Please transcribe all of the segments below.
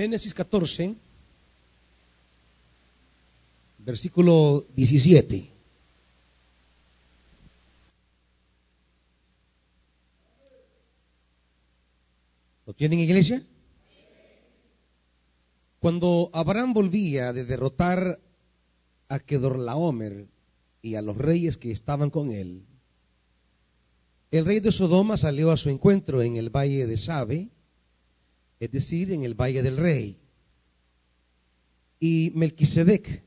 Génesis 14, versículo 17. ¿Lo tienen iglesia? Cuando Abraham volvía de derrotar a Kedorlaomer y a los reyes que estaban con él, el rey de Sodoma salió a su encuentro en el valle de Sabe, es decir, en el valle del rey. Y Melquisedec,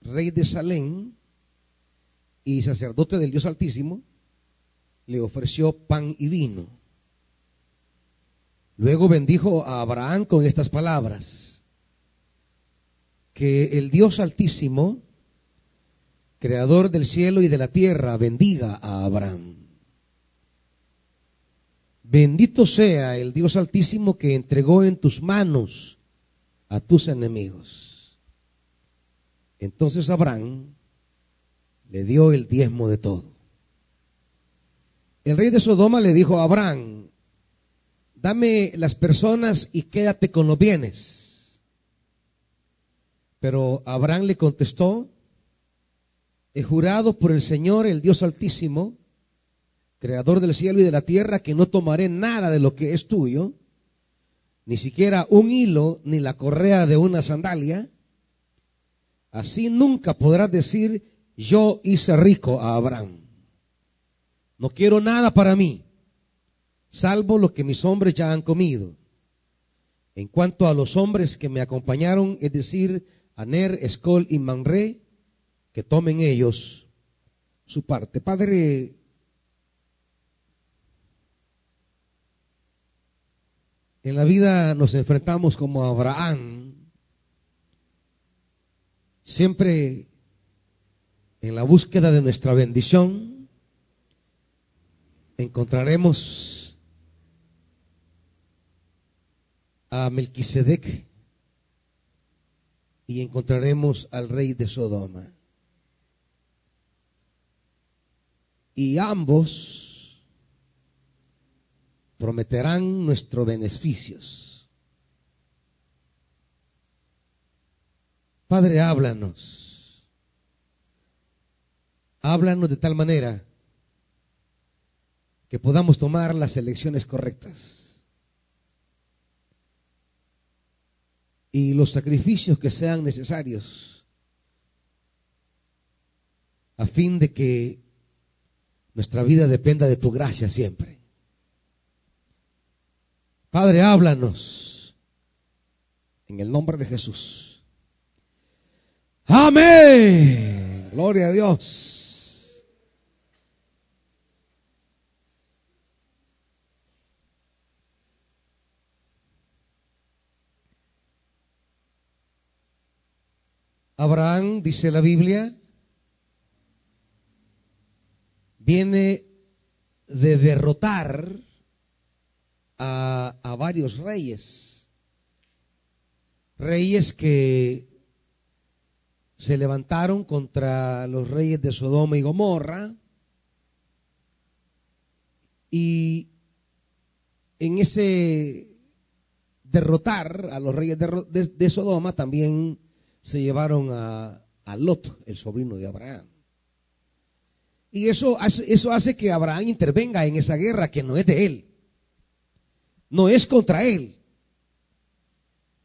rey de Salem y sacerdote del Dios Altísimo, le ofreció pan y vino. Luego bendijo a Abraham con estas palabras, que el Dios Altísimo, creador del cielo y de la tierra, bendiga a Abraham. Bendito sea el Dios Altísimo que entregó en tus manos a tus enemigos. Entonces Abraham le dio el diezmo de todo. El rey de Sodoma le dijo a Abraham, dame las personas y quédate con los bienes. Pero Abraham le contestó, he jurado por el Señor, el Dios Altísimo, creador del cielo y de la tierra, que no tomaré nada de lo que es tuyo, ni siquiera un hilo ni la correa de una sandalia. Así nunca podrás decir, yo hice rico a Abraham. No quiero nada para mí, salvo lo que mis hombres ya han comido. En cuanto a los hombres que me acompañaron, es decir, Aner, Escol y Manré, que tomen ellos su parte. Padre, En la vida nos enfrentamos como Abraham, siempre en la búsqueda de nuestra bendición, encontraremos a Melquisedec y encontraremos al rey de Sodoma. Y ambos prometerán nuestros beneficios. Padre, háblanos. Háblanos de tal manera que podamos tomar las elecciones correctas. Y los sacrificios que sean necesarios a fin de que nuestra vida dependa de tu gracia siempre. Padre, háblanos. En el nombre de Jesús. Amén. Gloria a Dios. Abraham, dice la Biblia, viene de derrotar a, varios reyes, reyes que se levantaron contra los reyes de Sodoma y Gomorra. Y en ese derrotar a los reyes de, Sodoma también se llevaron a, a, Lot, el sobrino de Abraham. Y eso, eso hace que Abraham intervenga en esa guerra que no es de él no es contra él.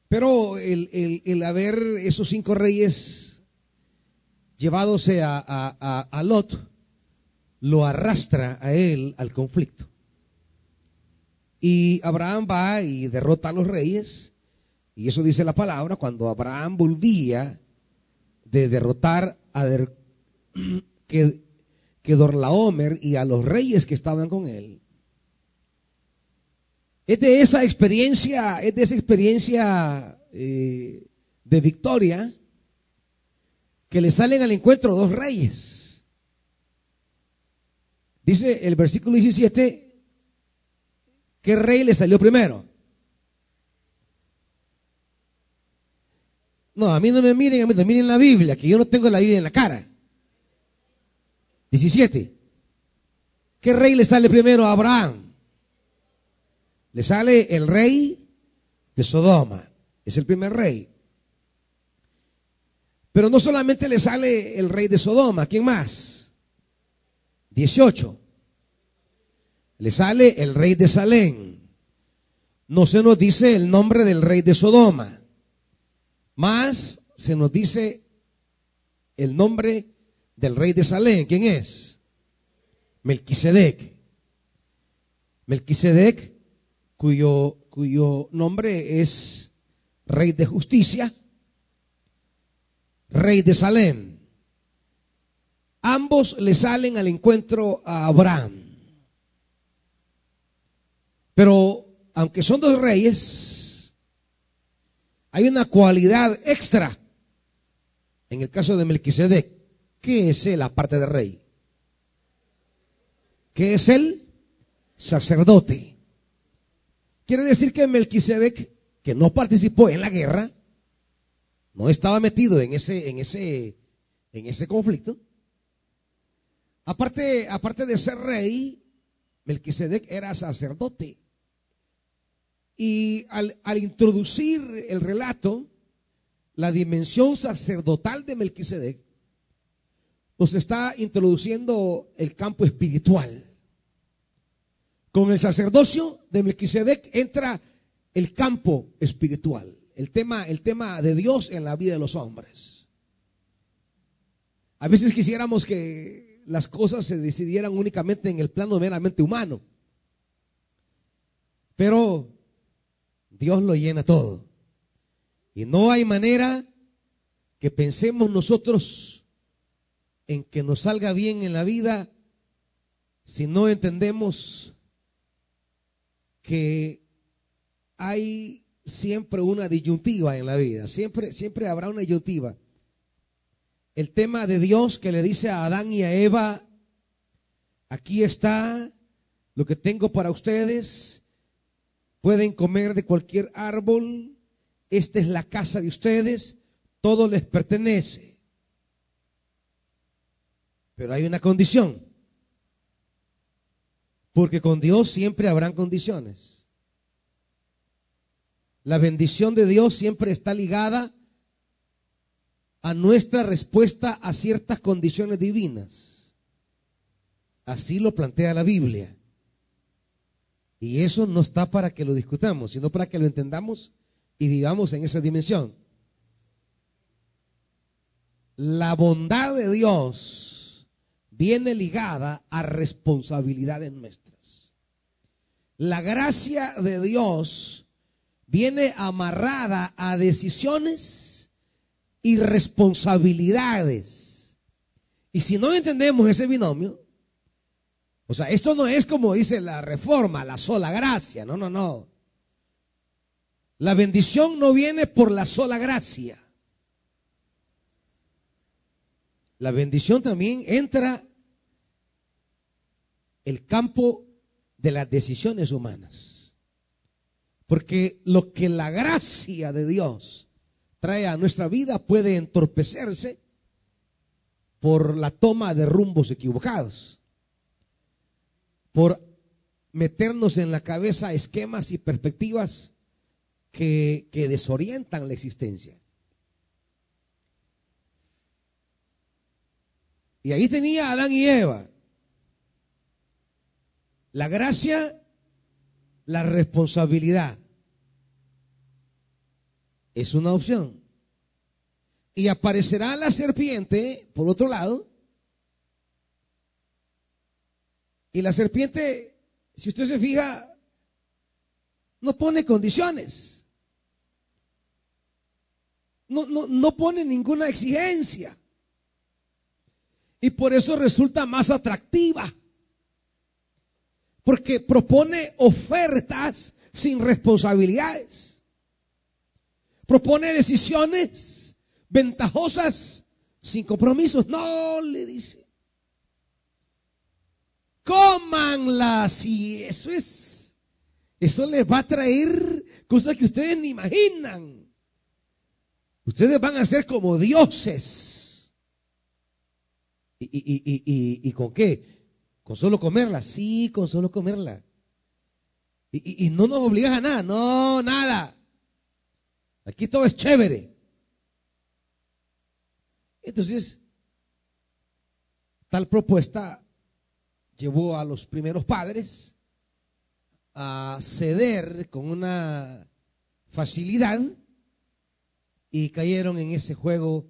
Pero el, haber esos cinco reyes llevados a, a, Lot, lo arrastra a él al conflicto. Y Abraham va y derrota a los reyes. Y eso dice la palabra, cuando Abraham volvía de derrotar a que, que Dorlaomer y a los reyes que estaban con él, es de esa experiencia, es de esa experiencia eh, de victoria que le salen al encuentro dos reyes. Dice el versículo 17, ¿qué rey le salió primero? No, a mí no me miren, a mí no miren la Biblia, que yo no tengo la Biblia en la cara. 17. ¿Qué rey le sale primero a Abraham? Le sale el rey de Sodoma. Es el primer rey. Pero no solamente le sale el rey de Sodoma, ¿quién más? 18. Le sale el rey de Salén. No se nos dice el nombre del rey de Sodoma. Más se nos dice el nombre del rey de Salén. ¿Quién es? Melquisedec. Melquisedec, cuyo, cuyo nombre es rey de justicia, rey de Salem. Ambos le salen al encuentro a Abraham. Pero aunque son dos reyes, hay una cualidad extra en el caso de Melquisedec. ¿Qué es él aparte de rey? ¿Qué es él? Sacerdote. Quiere decir que Melquisedec, que no participó en la guerra, no estaba metido en ese, en ese, en ese conflicto. Aparte, aparte de ser rey, Melquisedec era sacerdote. Y al, al introducir el relato, la dimensión sacerdotal de Melquisedec, nos está introduciendo el campo espiritual. Con el sacerdocio de Melquisedec entra el campo espiritual el tema, el tema de Dios en la vida de los hombres. A veces quisiéramos que las cosas se decidieran únicamente en el plano meramente humano. Pero Dios lo llena todo. Y no hay manera que pensemos nosotros en que nos salga bien en la vida si no entendemos que hay siempre una disyuntiva en la vida, siempre, siempre habrá una disyuntiva. El tema de Dios que le dice a Adán y a Eva, aquí está lo que tengo para ustedes, pueden comer de cualquier árbol, esta es la casa de ustedes, todo les pertenece. Pero hay una condición, porque con Dios siempre habrán condiciones. La bendición de Dios siempre está ligada a nuestra respuesta a ciertas condiciones divinas. Así lo plantea la Biblia. Y eso no está para que lo discutamos, sino para que lo entendamos y vivamos en esa dimensión. La bondad de Dios viene ligada a responsabilidades nuestras. La gracia de Dios viene amarrada a decisiones y responsabilidades. Y si no entendemos ese binomio, o sea, esto no es como dice la reforma, la sola gracia, no, no, no. La bendición no viene por la sola gracia. La bendición también entra el campo de las decisiones humanas. Porque lo que la gracia de Dios trae a nuestra vida puede entorpecerse por la toma de rumbos equivocados, por meternos en la cabeza esquemas y perspectivas que, que desorientan la existencia. Y ahí tenía Adán y Eva. La gracia, la responsabilidad es una opción. Y aparecerá la serpiente, por otro lado. Y la serpiente, si usted se fija, no pone condiciones. No, no, no pone ninguna exigencia. Y por eso resulta más atractiva. Porque propone ofertas sin responsabilidades propone decisiones ventajosas sin compromisos. No, le dice. Cómanlas y eso es, eso les va a traer cosas que ustedes ni imaginan. Ustedes van a ser como dioses. ¿Y, y, y con qué? ¿Con solo comerla? Sí, con solo comerla. Y, no nos obligas a nada, no, nada. Aquí todo es chévere. Entonces, tal propuesta llevó a los primeros padres a ceder con una facilidad y cayeron en ese juego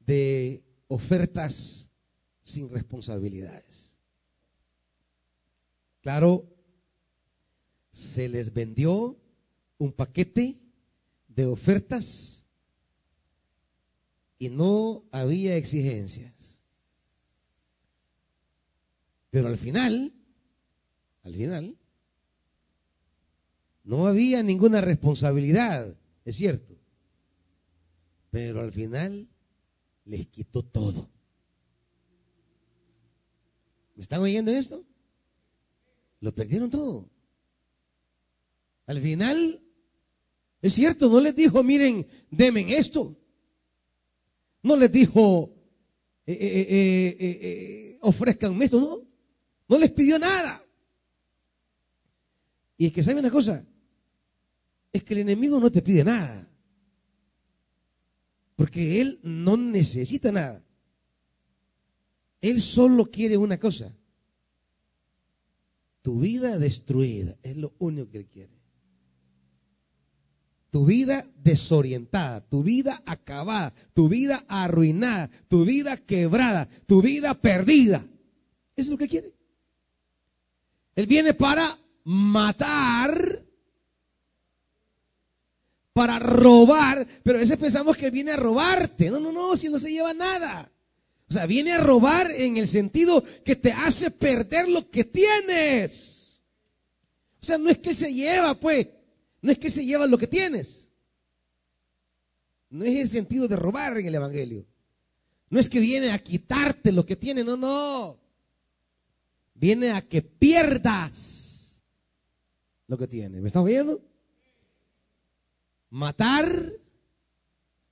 de ofertas sin responsabilidades. Claro, se les vendió un paquete de ofertas y no había exigencias. Pero al final, al final, no había ninguna responsabilidad, es cierto. Pero al final les quitó todo. ¿Me están oyendo esto? Lo perdieron todo. Al final, es cierto, no les dijo, miren, demen esto. No les dijo, eh, eh, eh, ofrezcanme esto, no. No les pidió nada. Y es que, ¿sabe una cosa? Es que el enemigo no te pide nada. Porque él no necesita nada. Él solo quiere una cosa. Tu vida destruida. Es lo único que él quiere. Tu vida desorientada, tu vida acabada, tu vida arruinada, tu vida quebrada, tu vida perdida. Eso es lo que quiere. Él viene para matar, para robar, pero a veces pensamos que Él viene a robarte. No, no, no, si no se lleva nada. O sea, viene a robar en el sentido que te hace perder lo que tienes. O sea, no es que se lleva, pues, no es que se lleva lo que tienes. No es el sentido de robar en el Evangelio. No es que viene a quitarte lo que tienes, no, no viene a que pierdas lo que tiene. ¿Me estás oyendo? Matar,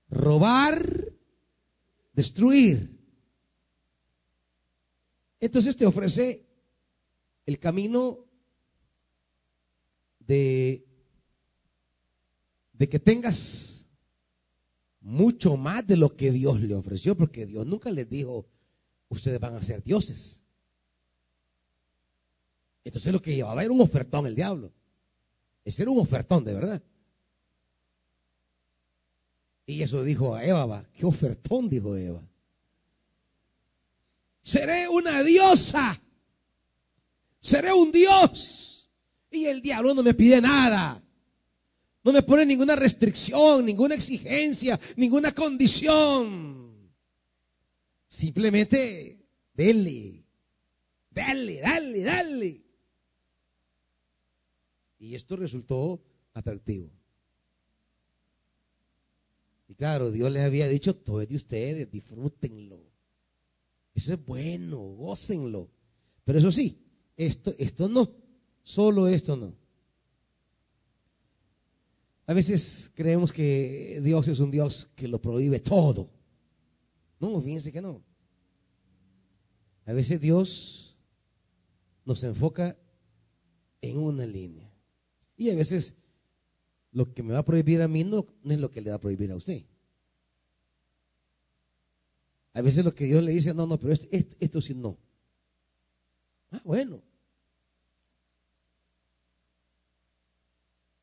robar, destruir. Entonces te ofrece el camino de, de que tengas mucho más de lo que Dios le ofreció, porque Dios nunca les dijo, ustedes van a ser dioses. Entonces lo que llevaba era un ofertón el diablo. Ese era un ofertón de verdad. Y eso dijo a Eva, ¿qué ofertón? Dijo Eva. Seré una diosa. Seré un dios. Y el diablo no me pide nada. No me pone ninguna restricción, ninguna exigencia, ninguna condición. Simplemente, dele, dale, dale, dale. Y esto resultó atractivo. Y claro, Dios les había dicho, todo es de ustedes, disfrútenlo. Eso es bueno, gócenlo. Pero eso sí, esto, esto no, solo esto no. A veces creemos que Dios es un Dios que lo prohíbe todo. No, fíjense que no. A veces Dios nos enfoca en una línea. Y a veces lo que me va a prohibir a mí no, es lo que le va a prohibir a usted. A veces lo que Dios le dice, no, no, pero esto, esto, sí no. Ah, bueno.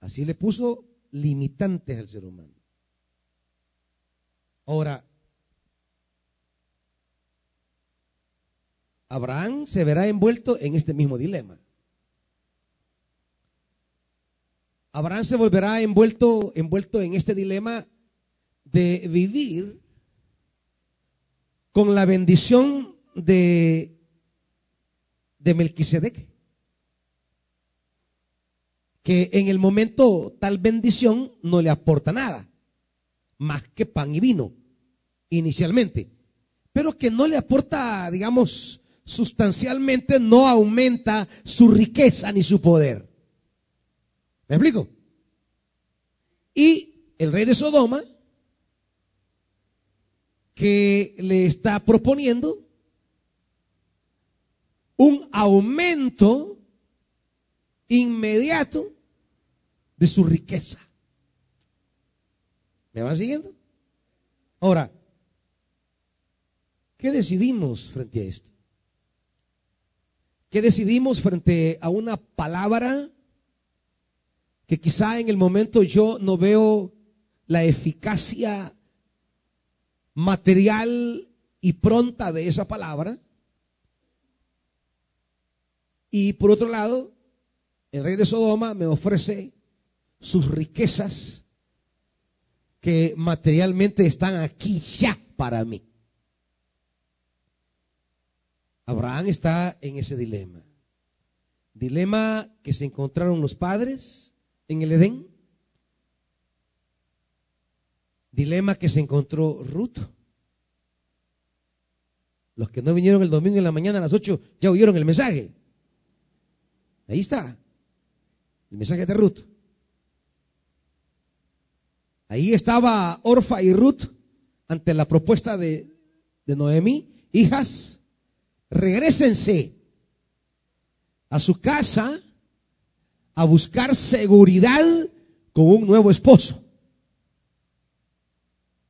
Así le puso limitantes al ser humano. Ahora, Abraham se verá envuelto en este mismo dilema. Abraham se volverá envuelto, envuelto en este dilema de vivir con la bendición de, de Melquisedec. Que en el momento tal bendición no le aporta nada, más que pan y vino, inicialmente. Pero que no le aporta, digamos, sustancialmente, no aumenta su riqueza ni su poder. ¿Me explico? Y el rey de Sodoma, que le está proponiendo un aumento inmediato de su riqueza. ¿Me van siguiendo? Ahora, ¿qué decidimos frente a esto? ¿Qué decidimos frente a una palabra que quizá en el momento yo no veo la eficacia material y pronta de esa palabra? Y por otro lado, el rey de Sodoma me ofrece sus riquezas que materialmente están aquí ya para mí. Abraham está en ese dilema. Dilema que se encontraron los padres en el Edén. Dilema que se encontró Ruth. Los que no vinieron el domingo en la mañana a las 8 ya oyeron el mensaje. Ahí está. El mensaje de Ruth. Ahí estaba Orfa y Ruth ante la propuesta de, de Noemí. Hijas, regresense a su casa a buscar seguridad con un nuevo esposo.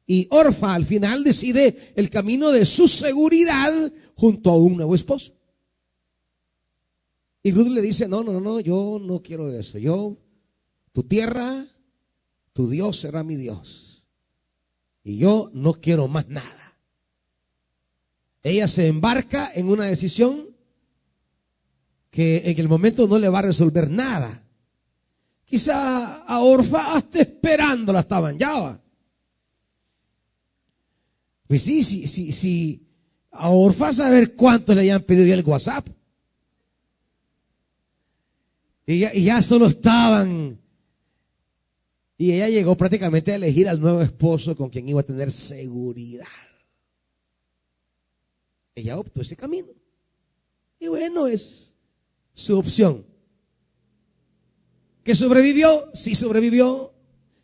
Y Orfa al final decide el camino de su seguridad junto a un nuevo esposo. Y Ruth le dice, no, no, no, yo no quiero eso. Yo, tu tierra, tu Dios será mi Dios. Y yo no quiero más nada. Ella se embarca en una decisión que en el momento no le va a resolver nada. Quizá a Orfa hasta esperando la estaban ya. Pues sí, sí, sí, sí. A Orfa saber cuánto le hayan pedido ya el WhatsApp. Y ya, y ya solo estaban. Y ella llegó prácticamente a elegir al nuevo esposo con quien iba a tener seguridad. Ella optó ese camino. Y bueno, es su opción. ¿Que sobrevivió? Sí sobrevivió.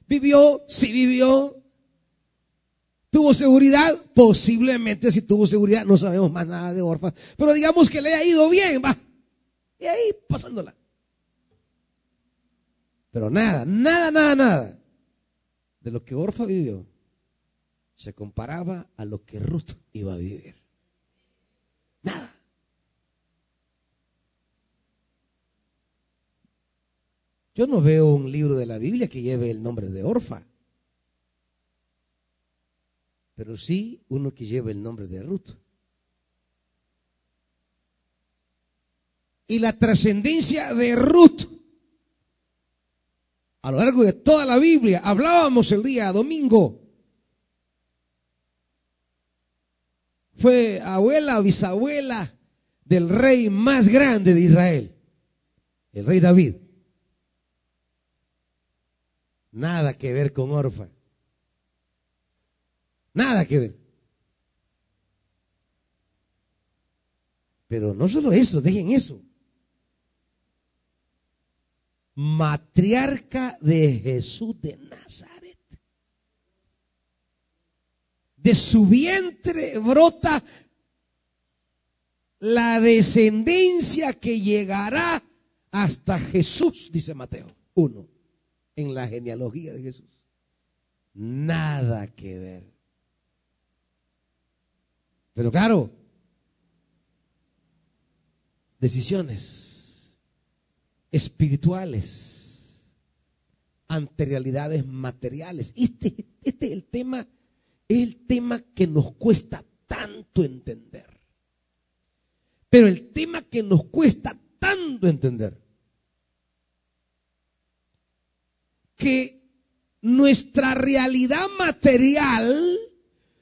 ¿Vivió? Sí vivió. ¿Tuvo seguridad? Posiblemente si tuvo seguridad, no sabemos más nada de Orfa. Pero digamos que le ha ido bien, va. Y ahí pasándola. Pero nada, nada, nada, nada de lo que Orfa vivió se comparaba a lo que Ruth iba a vivir. Nada. Yo no veo un libro de la Biblia que lleve el nombre de Orfa, pero sí uno que lleve el nombre de Ruth. Y la trascendencia de Ruth a lo largo de toda la Biblia. Hablábamos el día domingo. Fue abuela bisabuela del rey más grande de Israel, el rey David. Nada que ver con Orfa. Nada que ver. Pero no solo eso, dejen eso matriarca de Jesús de Nazaret. De su vientre brota la descendencia que llegará hasta Jesús, dice Mateo 1, en la genealogía de Jesús. Nada que ver. Pero claro, decisiones espirituales ante realidades materiales. Este, este es el tema, es el tema que nos cuesta tanto entender. Pero el tema que nos cuesta tanto entender, que nuestra realidad material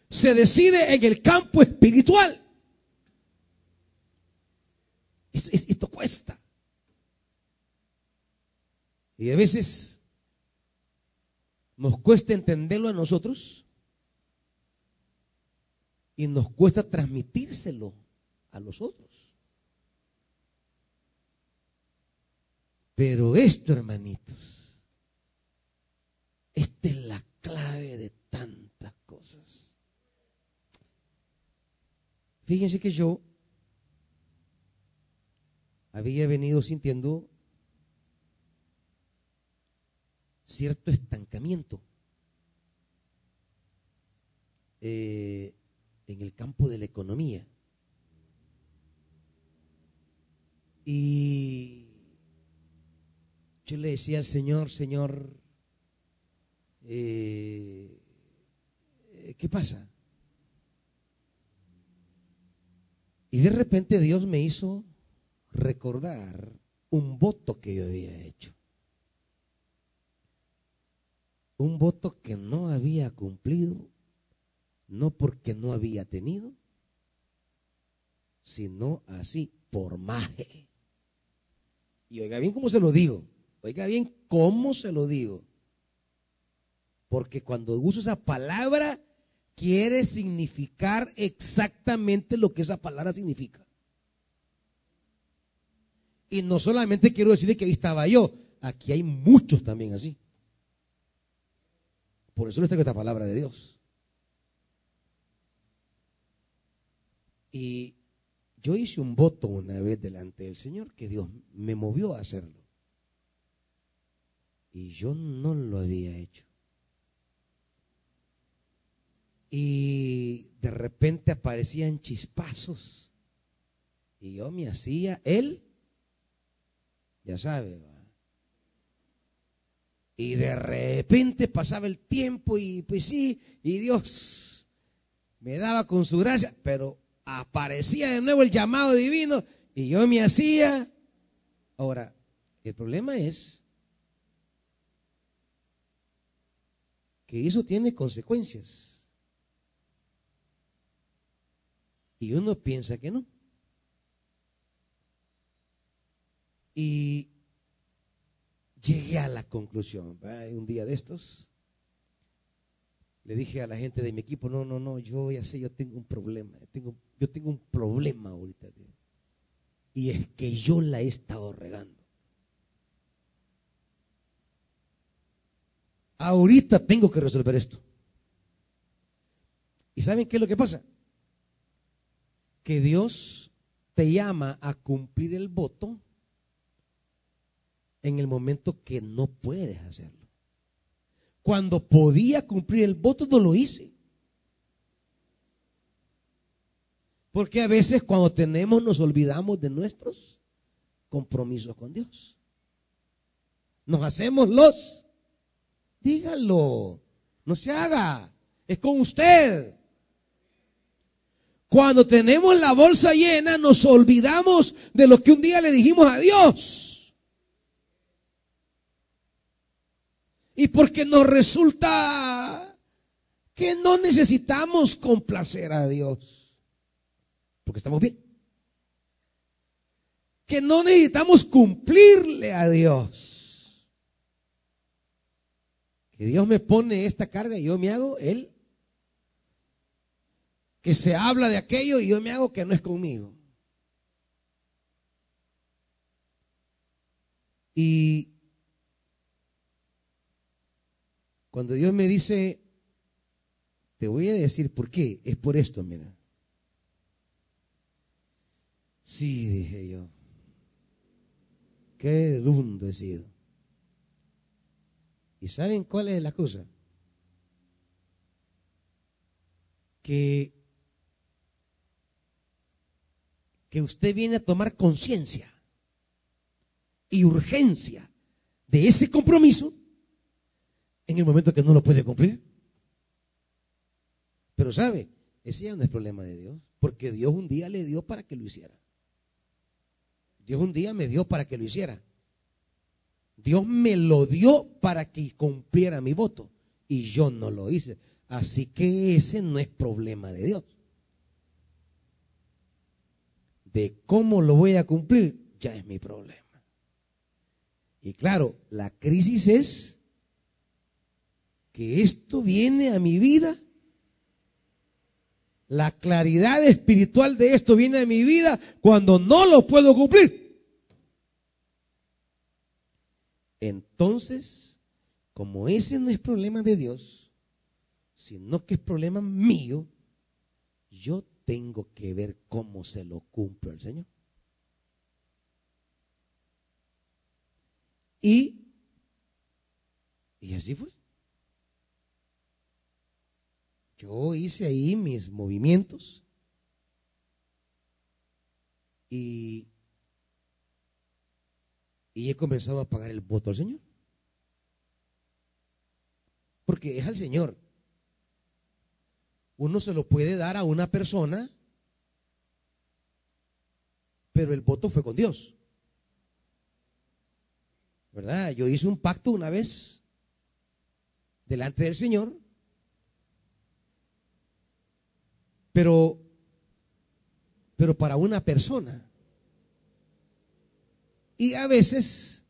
se decide en el campo espiritual. esto cuesta. Y a veces nos cuesta entenderlo a nosotros y nos cuesta transmitírselo a los otros. Pero esto, hermanitos, esta es la clave de tantas cosas. Fíjense que yo había venido sintiendo cierto estancamiento eh, en el campo de la economía. Y yo le decía al Señor, Señor, eh, ¿qué pasa? Y de repente Dios me hizo recordar un voto que yo había hecho. Un voto que no había cumplido, no porque no había tenido, sino así por maje. Y oiga bien cómo se lo digo, oiga bien cómo se lo digo. Porque cuando uso esa palabra, quiere significar exactamente lo que esa palabra significa. Y no solamente quiero decirle que ahí estaba yo, aquí hay muchos también así. Por eso les traigo esta palabra de Dios. Y yo hice un voto una vez delante del Señor que Dios me movió a hacerlo. Y yo no lo había hecho. Y de repente aparecían chispazos. Y yo me hacía, él, ya sabe, y de repente pasaba el tiempo y pues sí, y Dios me daba con su gracia, pero aparecía de nuevo el llamado divino y yo me hacía. Ahora, el problema es que eso tiene consecuencias. Y uno piensa que no. Y llegué a la conclusión, un día de estos, le dije a la gente de mi equipo, no, no, no, yo ya sé, yo tengo un problema, tengo, yo tengo un problema ahorita. Y es que yo la he estado regando. Ahorita tengo que resolver esto. ¿Y saben qué es lo que pasa? Que Dios te llama a cumplir el voto en el momento que no puedes hacerlo. Cuando podía cumplir el voto no lo hice. Porque a veces cuando tenemos nos olvidamos de nuestros compromisos con Dios. Nos hacemos los. Dígalo. No se haga. Es con usted. Cuando tenemos la bolsa llena nos olvidamos de lo que un día le dijimos a Dios. y porque nos resulta que no necesitamos complacer a Dios, porque estamos bien. Que no necesitamos cumplirle a Dios. Que Dios me pone esta carga y yo me hago Él. Que se habla de aquello y yo me hago que no es conmigo. Y Cuando Dios me dice, te voy a decir por qué, es por esto, mira. Sí, dije yo. Qué dundo he sido. ¿Y saben cuál es la cosa? Que, que usted viene a tomar conciencia y urgencia de ese compromiso en el momento que no lo puede cumplir. Pero sabe, ese ya no es problema de Dios, porque Dios un día le dio para que lo hiciera. Dios un día me dio para que lo hiciera. Dios me lo dio para que cumpliera mi voto y yo no lo hice. Así que ese no es problema de Dios. De cómo lo voy a cumplir ya es mi problema. Y claro, la crisis es que esto viene a mi vida, la claridad espiritual de esto viene a mi vida cuando no lo puedo cumplir. Entonces, como ese no es problema de Dios, sino que es problema mío, yo tengo que ver cómo se lo cumplo al Señor. Y, y así fue. Yo hice ahí mis movimientos y, y he comenzado a pagar el voto al Señor. Porque es al Señor. Uno se lo puede dar a una persona, pero el voto fue con Dios. ¿Verdad? Yo hice un pacto una vez delante del Señor, pero pero para una persona. Y a veces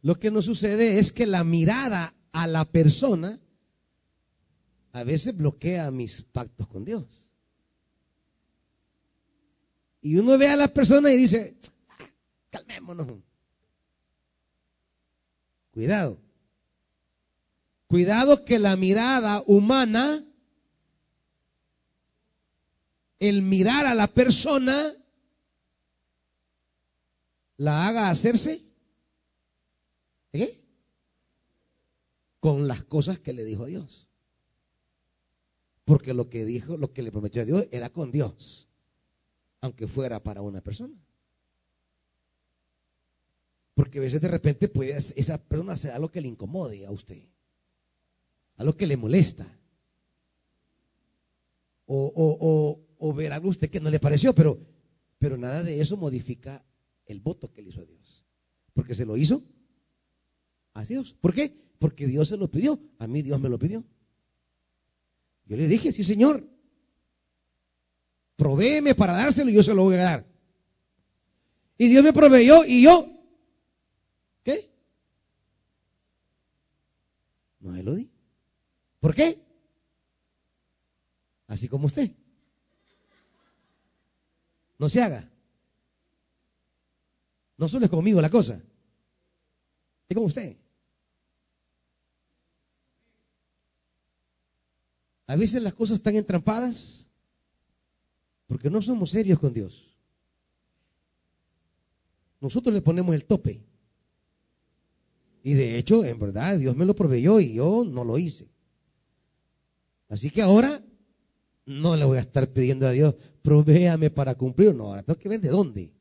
lo que nos sucede es que la mirada a la persona a veces bloquea mis pactos con Dios. Y uno ve a la persona y dice, calmémonos. Cuidado. Cuidado que la mirada humana, el mirar a la persona, la haga hacerse ¿eh? con las cosas que le dijo Dios. Porque lo que dijo, lo que le prometió a Dios era con Dios, aunque fuera para una persona. Porque a veces de repente puede esa persona hacer algo que le incomode a usted, algo que le molesta, o, o, ver algo a usted que no le pareció, pero, pero nada de eso modifica el voto que le hizo a Dios. Porque se lo hizo a Dios. ¿Por qué? Porque Dios se lo pidió. A mí Dios me lo pidió. Yo le dije, sí, Señor, provéeme para dárselo y yo se lo voy a dar. Y Dios me proveyó y yo, ¿qué? No se lo di. ¿Por qué? Así como usted. No se haga. No solo es conmigo la cosa. Es como usted. A veces las cosas están entrampadas porque no somos serios con Dios. Nosotros le ponemos el tope. Y de hecho, en verdad, Dios me lo proveyó y yo no lo hice. Así que ahora no le voy a estar pidiendo a Dios, provéame para cumplir. No, ahora tengo que ver de dónde.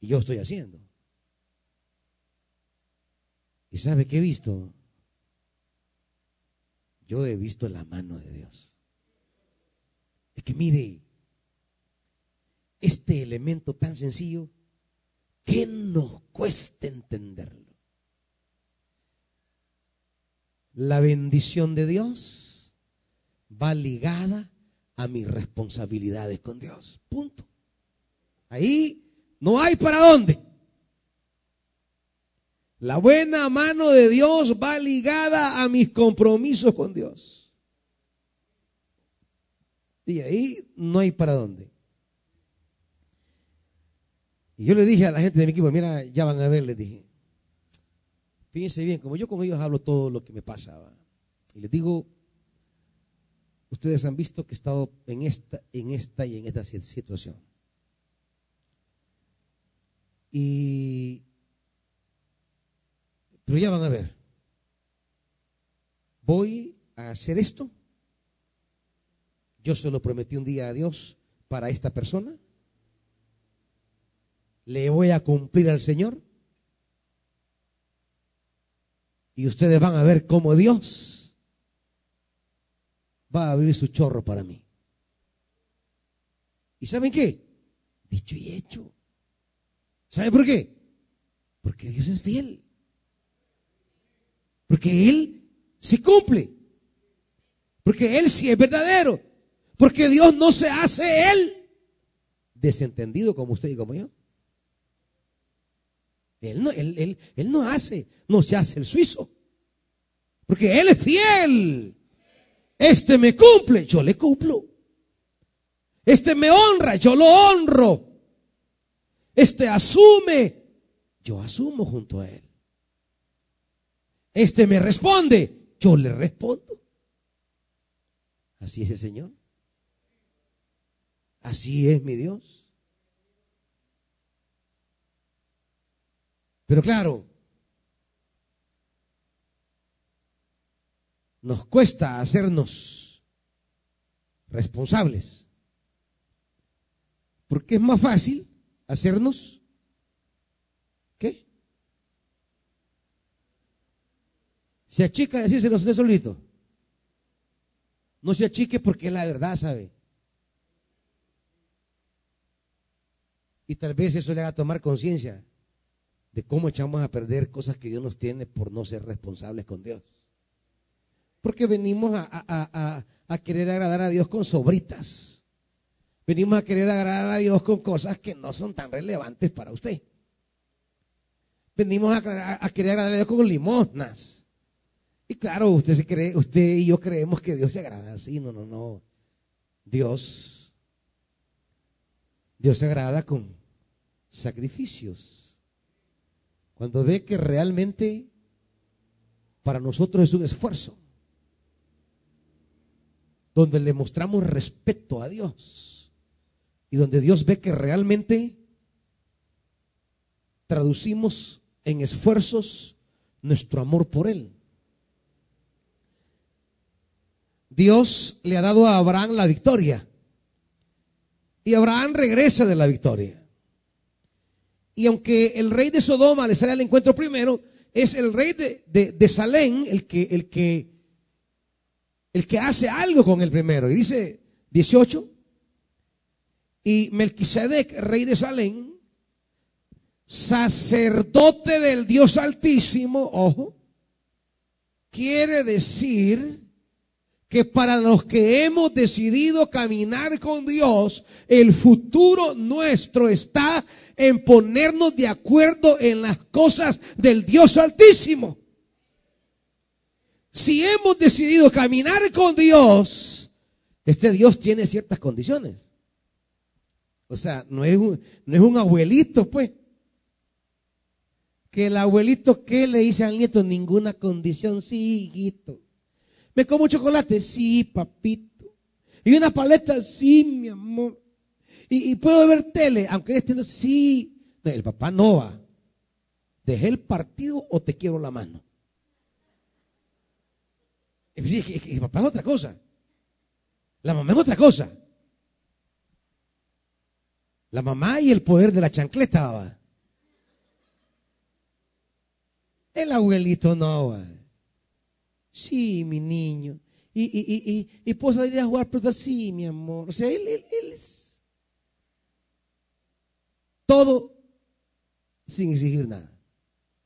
Y yo estoy haciendo. ¿Y sabe qué he visto? Yo he visto la mano de Dios. Es que mire, este elemento tan sencillo, ¿qué nos cuesta entenderlo? La bendición de Dios va ligada a mis responsabilidades con Dios. Punto. Ahí no hay para dónde. La buena mano de Dios va ligada a mis compromisos con Dios. Y ahí no hay para dónde. Y yo le dije a la gente de mi equipo, mira, ya van a ver, les dije. Fíjense bien, como yo con ellos hablo todo lo que me pasaba. Y les digo, ustedes han visto que he estado en esta, en esta y en esta situación. Y pero ya van a ver. Voy a hacer esto. Yo se lo prometí un día a Dios para esta persona. Le voy a cumplir al Señor. Y ustedes van a ver cómo Dios va a abrir su chorro para mí. ¿Y saben qué? Dicho y hecho. ¿Saben por qué? Porque Dios es fiel. Porque Él sí cumple. Porque Él sí es verdadero. Porque Dios no se hace Él desentendido como usted y como yo. Él no, él, él no hace, no se hace el suizo. Porque Él es fiel. Este me cumple, yo le cumplo. Este me honra, yo lo honro. Este asume, yo asumo junto a Él. Este me responde, yo le respondo. Así es el Señor. Así es mi Dios. Pero claro, nos cuesta hacernos responsables. Porque es más fácil hacernos ¿qué? Se achica decírselo usted solito. No se achique porque es la verdad, ¿sabe? Y tal vez eso le haga tomar conciencia de cómo echamos a perder cosas que Dios nos tiene por no ser responsables con Dios. Porque venimos a, querer agradar a Dios con sobritas. Venimos a querer agradar a Dios con cosas que no son tan relevantes para usted. Venimos a, querer agradar a Dios con limosnas. Claro, usted se cree, usted y yo creemos que Dios se agrada así. No, no, no. Dios, Dios se agrada con sacrificios. Cuando ve que realmente para nosotros es un esfuerzo donde le mostramos respeto a Dios y donde Dios ve que realmente traducimos en esfuerzos nuestro amor por Él. Dios le ha dado a Abraham la victoria y Abraham regresa de la victoria. Y aunque el rey de Sodoma le sale al encuentro primero, es el rey de, de Salén el que, el que el que hace algo con el primero. Y dice 18, y Melquisedec, rey de Salem, sacerdote del Dios Altísimo, ojo, quiere decir que para los que hemos decidido caminar con Dios, el futuro nuestro está en ponernos de acuerdo en las cosas del Dios Altísimo. Si hemos decidido caminar con Dios, este Dios tiene ciertas condiciones. O sea, no es un, abuelito, pues. Que el abuelito, ¿qué le dice al nieto? Ninguna condición, sí, hijito. ¿Me como chocolate? Sí, papito. ¿Y una paleta? Sí, mi amor. ¿Y, puedo ver tele? Aunque esté, sí. el papá no va. ¿Dejé el partido o te quiero la mano? el papá es otra cosa. La mamá es otra cosa. La mamá y el poder de la chancleta. El abuelito no. Sí, mi niño. Y, y, y, y, puedo salir a jugar pero sí, mi amor. O sea, él, él, él es todo sin exigir nada.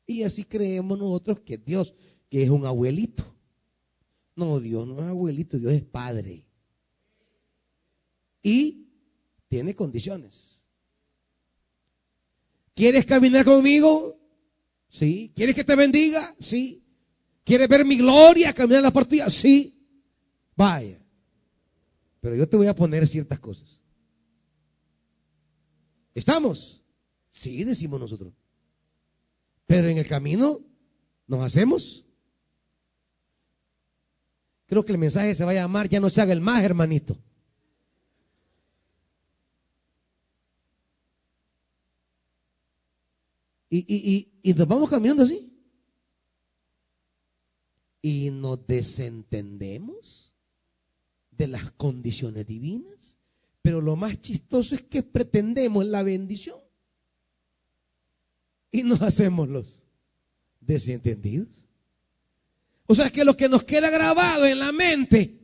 Y así creemos nosotros que Dios, que es un abuelito. No, Dios no es abuelito, Dios es padre. Y tiene condiciones. ¿Quieres caminar conmigo? Sí. ¿Quieres que te bendiga? Sí. ¿Quieres ver mi gloria caminar la partida? Sí. Vaya. Pero yo te voy a poner ciertas cosas. ¿Estamos? Sí, decimos nosotros. Pero en el camino nos hacemos Creo que el mensaje se va a llamar, ya no se haga el más, hermanito. Y, y, y, y nos vamos caminando así. Y nos desentendemos de las condiciones divinas. Pero lo más chistoso es que pretendemos la bendición. Y nos hacemos los desentendidos. O sea que lo que nos queda grabado en la mente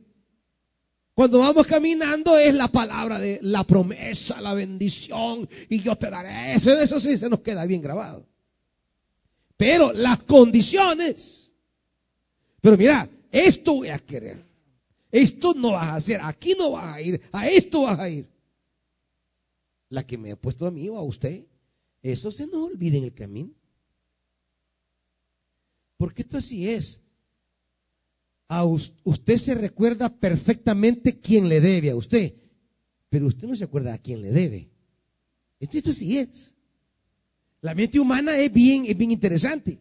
cuando vamos caminando es la palabra de la promesa, la bendición y yo te daré eso. Eso sí se nos queda bien grabado. Pero las condiciones. Pero mira, esto voy a querer. Esto no vas a hacer. Aquí no vas a ir. A esto vas a ir. La que me ha puesto a mí o a usted. Eso se nos olvida en el camino. Porque esto así es usted se recuerda perfectamente quién le debe a usted, pero usted no se acuerda a quién le debe. Esto, esto sí es. La mente humana es bien, es bien interesante.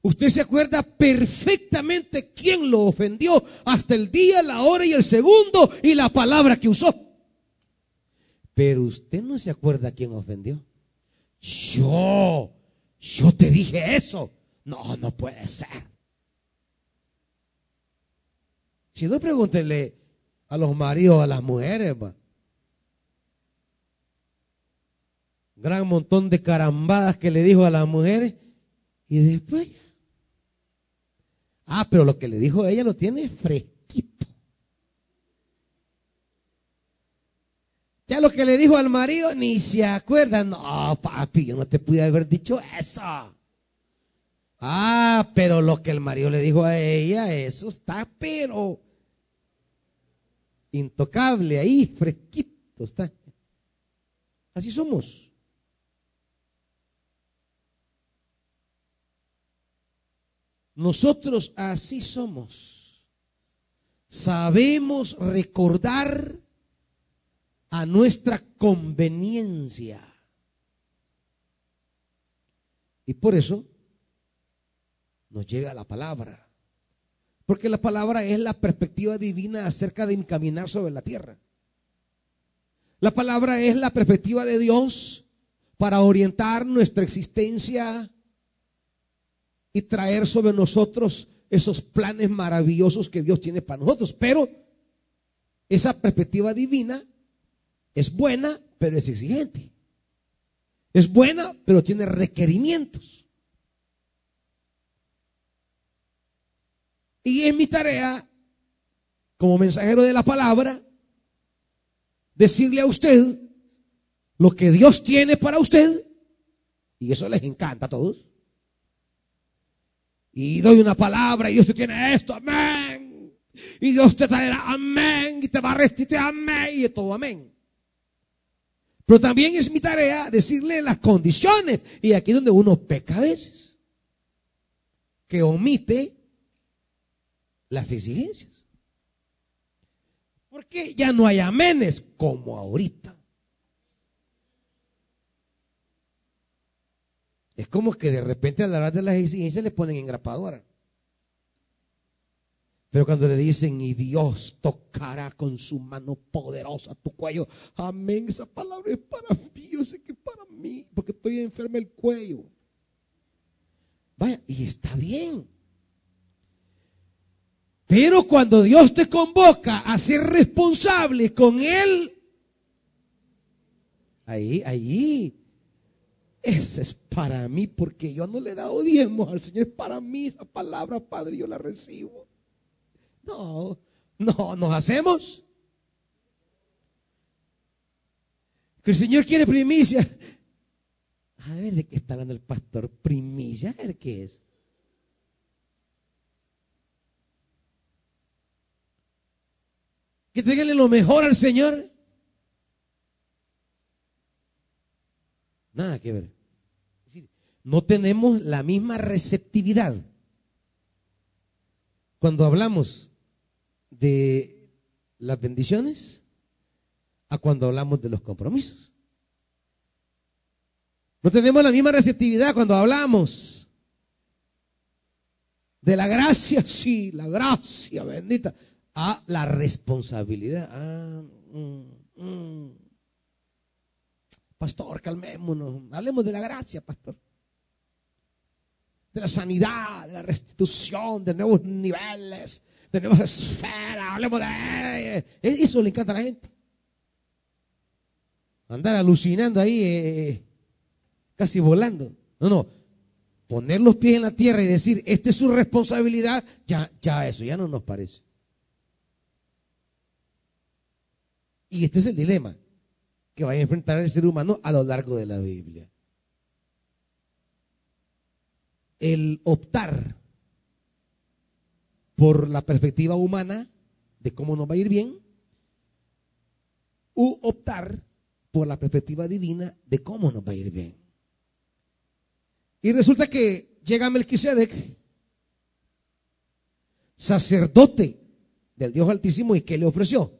Usted se acuerda perfectamente quién lo ofendió hasta el día, la hora y el segundo y la palabra que usó. Pero usted no se acuerda quién ofendió. Yo, yo te dije eso. No, no puede ser. Si no, pregúntenle a los maridos, a las mujeres. Gran montón de carambadas que le dijo a las mujeres. Y después. Ah, pero lo que le dijo ella lo tiene fresquito. Ya lo que le dijo al marido ni se acuerda. No, papi, yo no te pude haber dicho eso. Ah, pero lo que el marido le dijo a ella, eso está, pero intocable ahí, fresquito está. Así somos. Nosotros así somos. Sabemos recordar a nuestra conveniencia. Y por eso nos llega la palabra. Porque la palabra es la perspectiva divina acerca de caminar sobre la tierra. La palabra es la perspectiva de Dios para orientar nuestra existencia y traer sobre nosotros esos planes maravillosos que Dios tiene para nosotros. Pero esa perspectiva divina es buena, pero es exigente. Es buena, pero tiene requerimientos. Y es mi tarea, como mensajero de la palabra, decirle a usted lo que Dios tiene para usted. Y eso les encanta a todos. Y doy una palabra y Dios te tiene esto, amén. Y Dios te traerá, amén. Y te va a restituir, amén. Y todo, amén. Pero también es mi tarea decirle las condiciones. Y aquí es donde uno peca a veces. Que omite las exigencias. Porque ya no hay amenes como ahorita. Es como que de repente al hablar de las exigencias le ponen engrapadora. Pero cuando le dicen, y Dios tocará con su mano poderosa tu cuello, amén, esa palabra es para mí, yo sé que es para mí, porque estoy enfermo el cuello. Vaya, y está bien. Pero cuando Dios te convoca a ser responsable con Él, ahí, ahí, ese es para mí, porque yo no le he dado diezmos al Señor, es para mí esa palabra, Padre, yo la recibo. No, no, nos hacemos. Que el Señor quiere primicia. A ver de qué está hablando el pastor. Primicia, a ver qué es. Que tenganle lo mejor al Señor. Nada que ver. No tenemos la misma receptividad. Cuando hablamos de las bendiciones a cuando hablamos de los compromisos. No tenemos la misma receptividad cuando hablamos de la gracia, sí, la gracia bendita, a la responsabilidad. Ah, mm, mm. Pastor, calmémonos, hablemos de la gracia, pastor. De la sanidad, de la restitución, de nuevos niveles, tenemos esfera, hablemos de... Eso le encanta a la gente. Andar alucinando ahí, eh, casi volando. No, no. Poner los pies en la tierra y decir, esta es su responsabilidad, ya, ya eso, ya no nos parece. Y este es el dilema que va a enfrentar el ser humano a lo largo de la Biblia. El optar por la perspectiva humana de cómo nos va a ir bien, u optar por la perspectiva divina de cómo nos va a ir bien. Y resulta que llega Melquisedec, sacerdote del Dios Altísimo, y ¿qué le ofreció?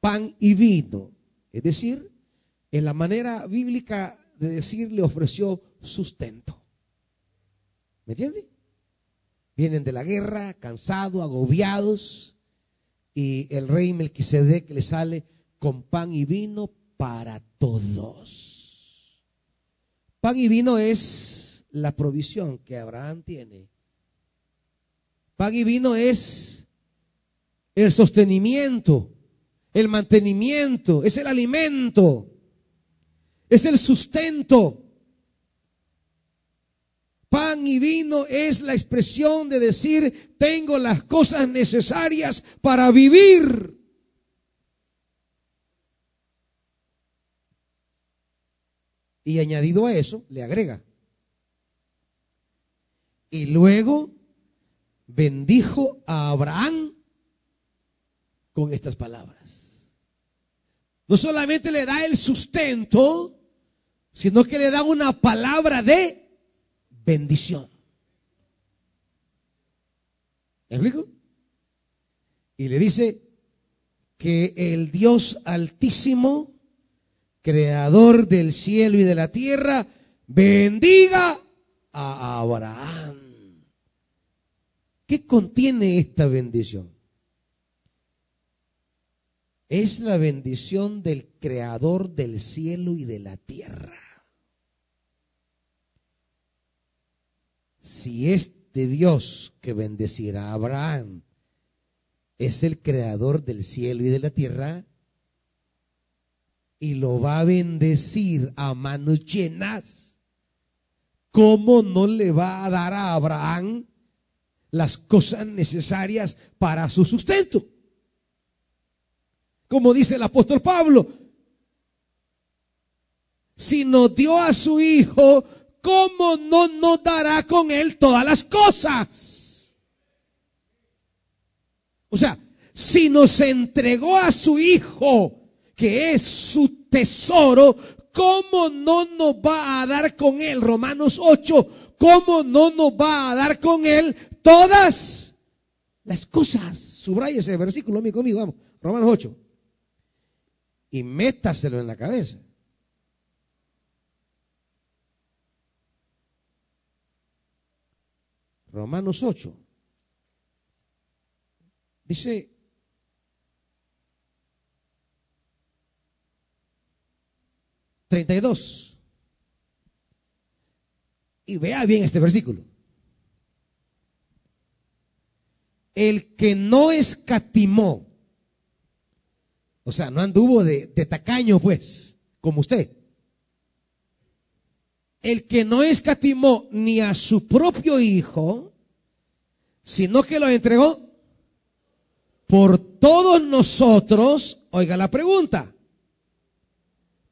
Pan y vino. Es decir, en la manera bíblica de decir, le ofreció sustento. ¿Me entiendes? Vienen de la guerra, cansados, agobiados, y el rey Melquisedec le sale con pan y vino para todos. Pan y vino es la provisión que Abraham tiene Pan y vino es el sostenimiento, el mantenimiento, es el alimento, es el sustento. Pan y vino es la expresión de decir, tengo las cosas necesarias para vivir. Y añadido a eso, le agrega. Y luego bendijo a Abraham con estas palabras. No solamente le da el sustento, sino que le da una palabra de bendición. ¿Me explico? Y le dice que el Dios altísimo, creador del cielo y de la tierra, bendiga a Abraham. ¿Qué contiene esta bendición? Es la bendición del creador del cielo y de la tierra. Si este Dios que bendecirá a Abraham es el creador del cielo y de la tierra, y lo va a bendecir a manos llenas, ¿cómo no le va a dar a Abraham las cosas necesarias para su sustento? Como dice el apóstol Pablo, si nos dio a su hijo, ¿cómo no nos dará con él todas las cosas? O sea, si nos entregó a su Hijo, que es su tesoro, ¿cómo no nos va a dar con él? Romanos 8, ¿cómo no nos va a dar con él todas las cosas? Subraya ese versículo conmigo, vamos. Romanos 8. Y métaselo en la cabeza. Romanos 8. Dice, treinta y dos. Y vea bien este versículo. El que no escatimó, o sea, no anduvo de, de tacaño, pues, como usted. El que no escatimó ni a su propio hijo, sino que lo entregó por todos nosotros. Oiga la pregunta.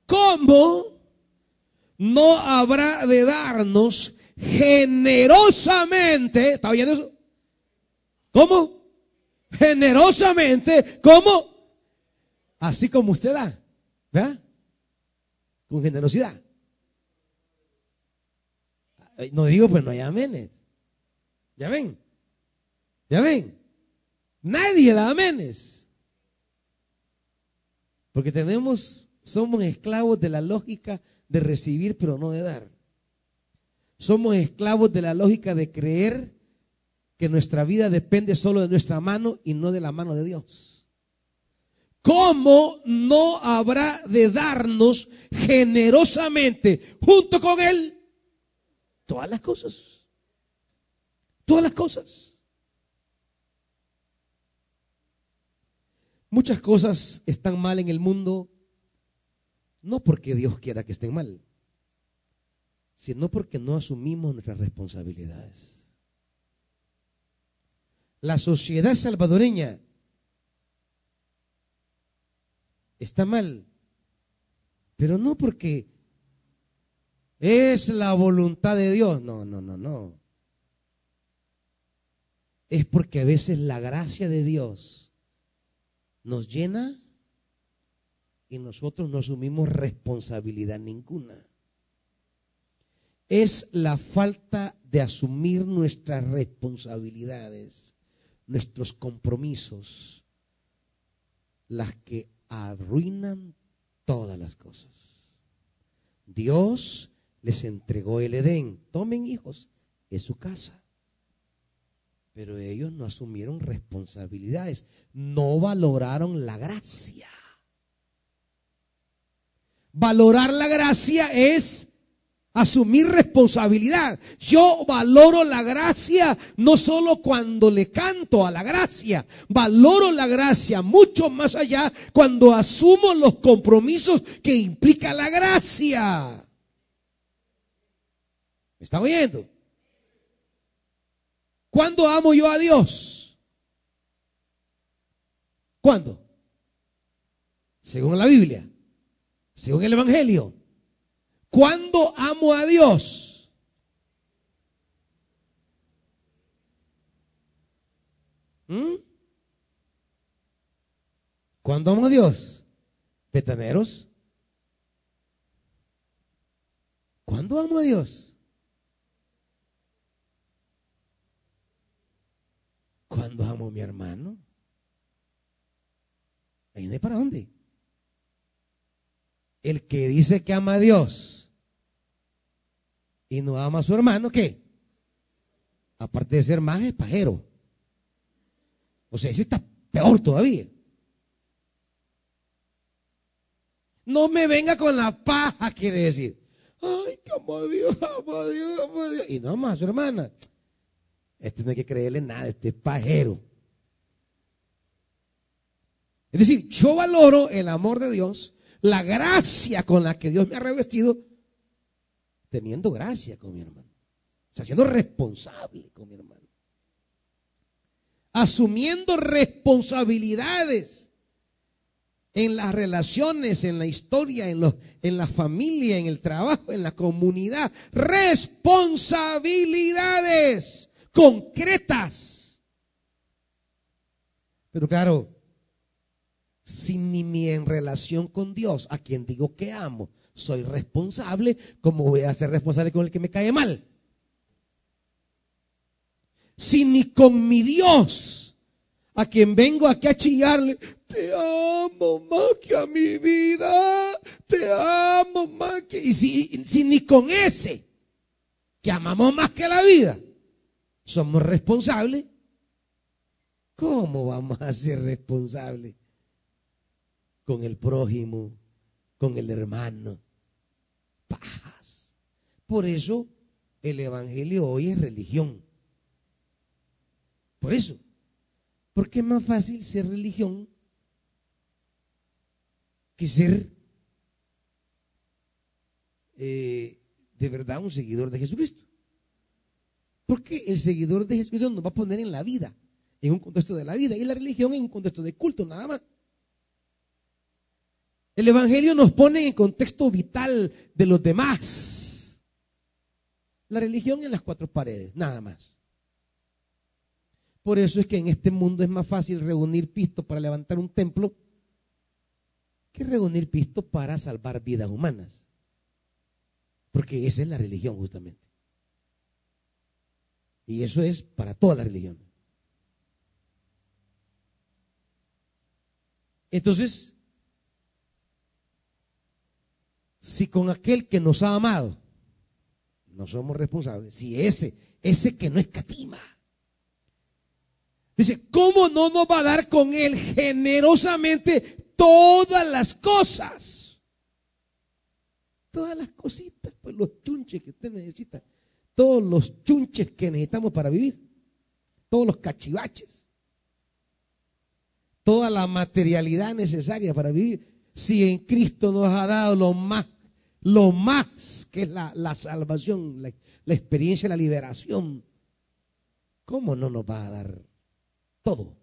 ¿Cómo no habrá de darnos generosamente? ¿Está oyendo eso? ¿Cómo? Generosamente, ¿cómo? Así como usted da, ¿verdad? Con generosidad. No digo, pues no hay amenes. ¿Ya ven? ¿Ya ven? Nadie da amenes. Porque tenemos, somos esclavos de la lógica de recibir pero no de dar. Somos esclavos de la lógica de creer que nuestra vida depende solo de nuestra mano y no de la mano de Dios. ¿Cómo no habrá de darnos generosamente junto con Él Todas las cosas. Todas las cosas. Muchas cosas están mal en el mundo, no porque Dios quiera que estén mal, sino porque no asumimos nuestras responsabilidades. La sociedad salvadoreña está mal, pero no porque es la voluntad de Dios. No, no, no, no. Es porque a veces la gracia de Dios nos llena y nosotros no asumimos responsabilidad ninguna. Es la falta de asumir nuestras responsabilidades, nuestros compromisos, las que arruinan todas las cosas. Dios les entregó el Edén. Tomen hijos, es su casa. Pero ellos no asumieron responsabilidades, no valoraron la gracia. Valorar la gracia es asumir responsabilidad. Yo valoro la gracia no solo cuando le canto a la gracia, valoro la gracia mucho más allá cuando asumo los compromisos que implica la gracia. ¿Me está oyendo? ¿Cuándo amo yo a Dios? ¿Cuándo? Según la Biblia, según el Evangelio. ¿Cuándo amo a Dios? ¿Mm? ¿Cuándo amo a Dios? ¿Petaneros? ¿Cuándo amo a Dios? ¿Cuándo amo a mi hermano? ¿Ahí para dónde? El que dice que ama a Dios y no ama a su hermano, ¿qué? Aparte de ser más, es pajero. O sea, ese está peor todavía. No me venga con la paja, quiere decir. Ay, a Dios, a Dios, a Dios. Y no más hermana. Este no hay que creerle nada, este es pajero. Es decir, yo valoro el amor de Dios la gracia con la que Dios me ha revestido, teniendo gracia con mi hermano. O sea, responsable con mi hermano. Asumiendo responsabilidades en las relaciones, en la historia, en, los, en la familia, en el trabajo, en la comunidad. Responsabilidades concretas. Pero claro, si ni mi en relación con Dios, a quien digo que amo, soy responsable, ¿cómo voy a ser responsable con el que me cae mal? Si ni con mi Dios, a quien vengo aquí a chillarle, te amo más que a mi vida, te amo más que... Y si, si ni con ese, que amamos más que la vida, somos responsables, ¿cómo vamos a ser responsables? con el prójimo, con el hermano. Paz. Por eso el Evangelio hoy es religión. Por eso. Porque es más fácil ser religión que ser eh, de verdad un seguidor de Jesucristo. Porque el seguidor de Jesucristo nos va a poner en la vida, en un contexto de la vida, y la religión en un contexto de culto, nada más. El Evangelio nos pone en contexto vital de los demás. La religión en las cuatro paredes, nada más. Por eso es que en este mundo es más fácil reunir pisto para levantar un templo que reunir pisto para salvar vidas humanas. Porque esa es la religión justamente. Y eso es para toda la religión. Entonces, si con aquel que nos ha amado no somos responsables, si ese, ese que no escatima, dice, ¿cómo no nos va a dar con él generosamente todas las cosas? Todas las cositas, pues los chunches que usted necesita, todos los chunches que necesitamos para vivir, todos los cachivaches, toda la materialidad necesaria para vivir, si en Cristo nos ha dado lo más lo más que es la, salvación, la, experiencia la liberación, ¿cómo no nos va a dar todo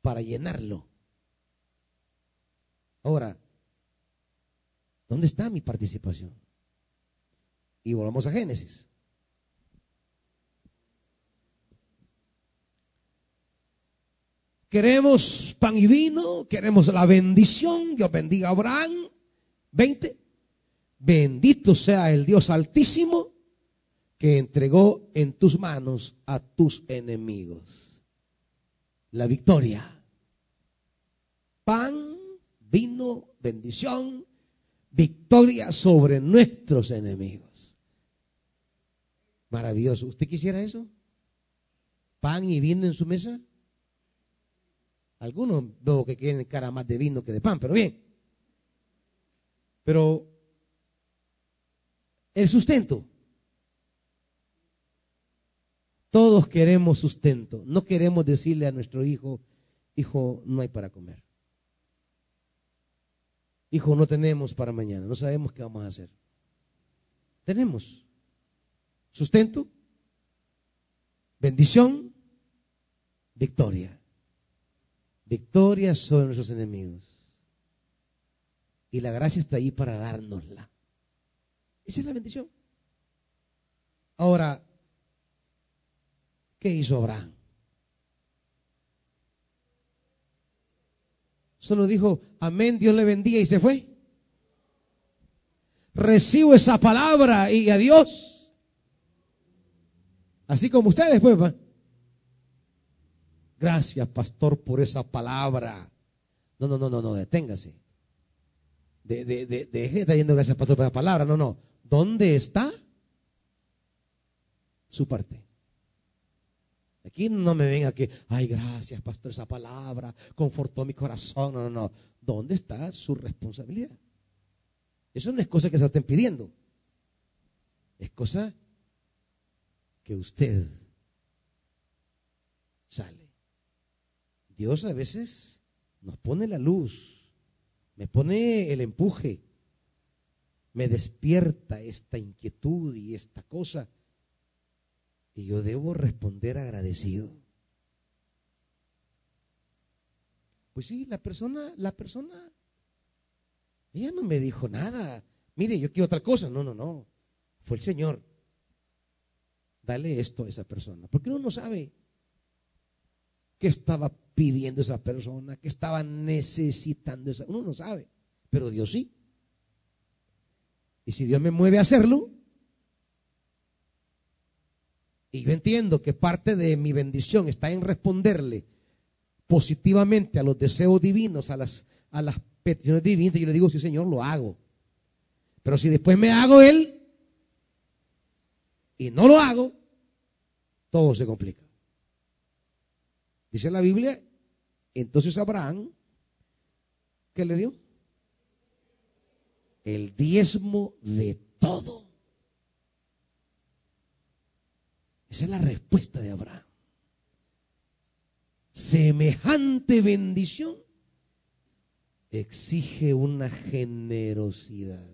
para llenarlo? Ahora, ¿dónde está mi participación? Y volvamos a Génesis. Queremos pan y vino, queremos la bendición, Dios bendiga a Abraham, 20. Bendito sea el Dios altísimo que entregó en tus manos a tus enemigos. La victoria. Pan, vino, bendición, victoria sobre nuestros enemigos. Maravilloso. ¿Usted quisiera eso? ¿Pan y vino en su mesa? Algunos veo que quieren cara más de vino que de pan, pero bien. Pero El sustento. Todos queremos sustento. No queremos decirle a nuestro hijo, hijo, no hay para comer. Hijo, no tenemos para mañana, no sabemos qué vamos a hacer. Tenemos sustento, bendición, victoria. Victoria sobre nuestros enemigos. Y la gracia está ahí para dárnosla. Esa es la bendición. Ahora, ¿qué hizo Abraham? Solo dijo, amén, Dios le bendiga y se fue. Recibo esa palabra y adiós. Así como ustedes, pues. Gracias, pastor, por esa palabra. No, no, no, no, no, deténgase. De, de, de, deje de estar yendo gracias, pastor, por esa palabra. No, no. ¿Dónde está su parte? Aquí no me venga que, ay, gracias, pastor, esa palabra confortó mi corazón. No, no, no. ¿Dónde está su responsabilidad? Eso no es cosa que se estén pidiendo. Es cosa que usted sale. Dios a veces nos pone la luz, me pone el empuje, me despierta esta inquietud y esta cosa y yo debo responder agradecido. Pues sí, la persona, la persona, ella no me dijo nada. Mire, yo quiero tal cosa. No, no, no. Fue el Señor. Dale esto a esa persona. Porque uno no sabe qué estaba pidiendo esa persona, qué estaba necesitando esa. Uno no sabe. Pero Dios sí. Y si Dios me mueve a hacerlo, y yo entiendo que parte de mi bendición está en responderle positivamente a los deseos divinos, a las, a las peticiones divinas. Yo le digo, sí, Señor, lo hago. Pero si después me hago Él y no lo hago, todo se complica. Dice la Biblia, entonces Abraham, ¿qué le dio? El diezmo de todo. Esa es la respuesta de Abraham. Semejante bendición exige una generosidad.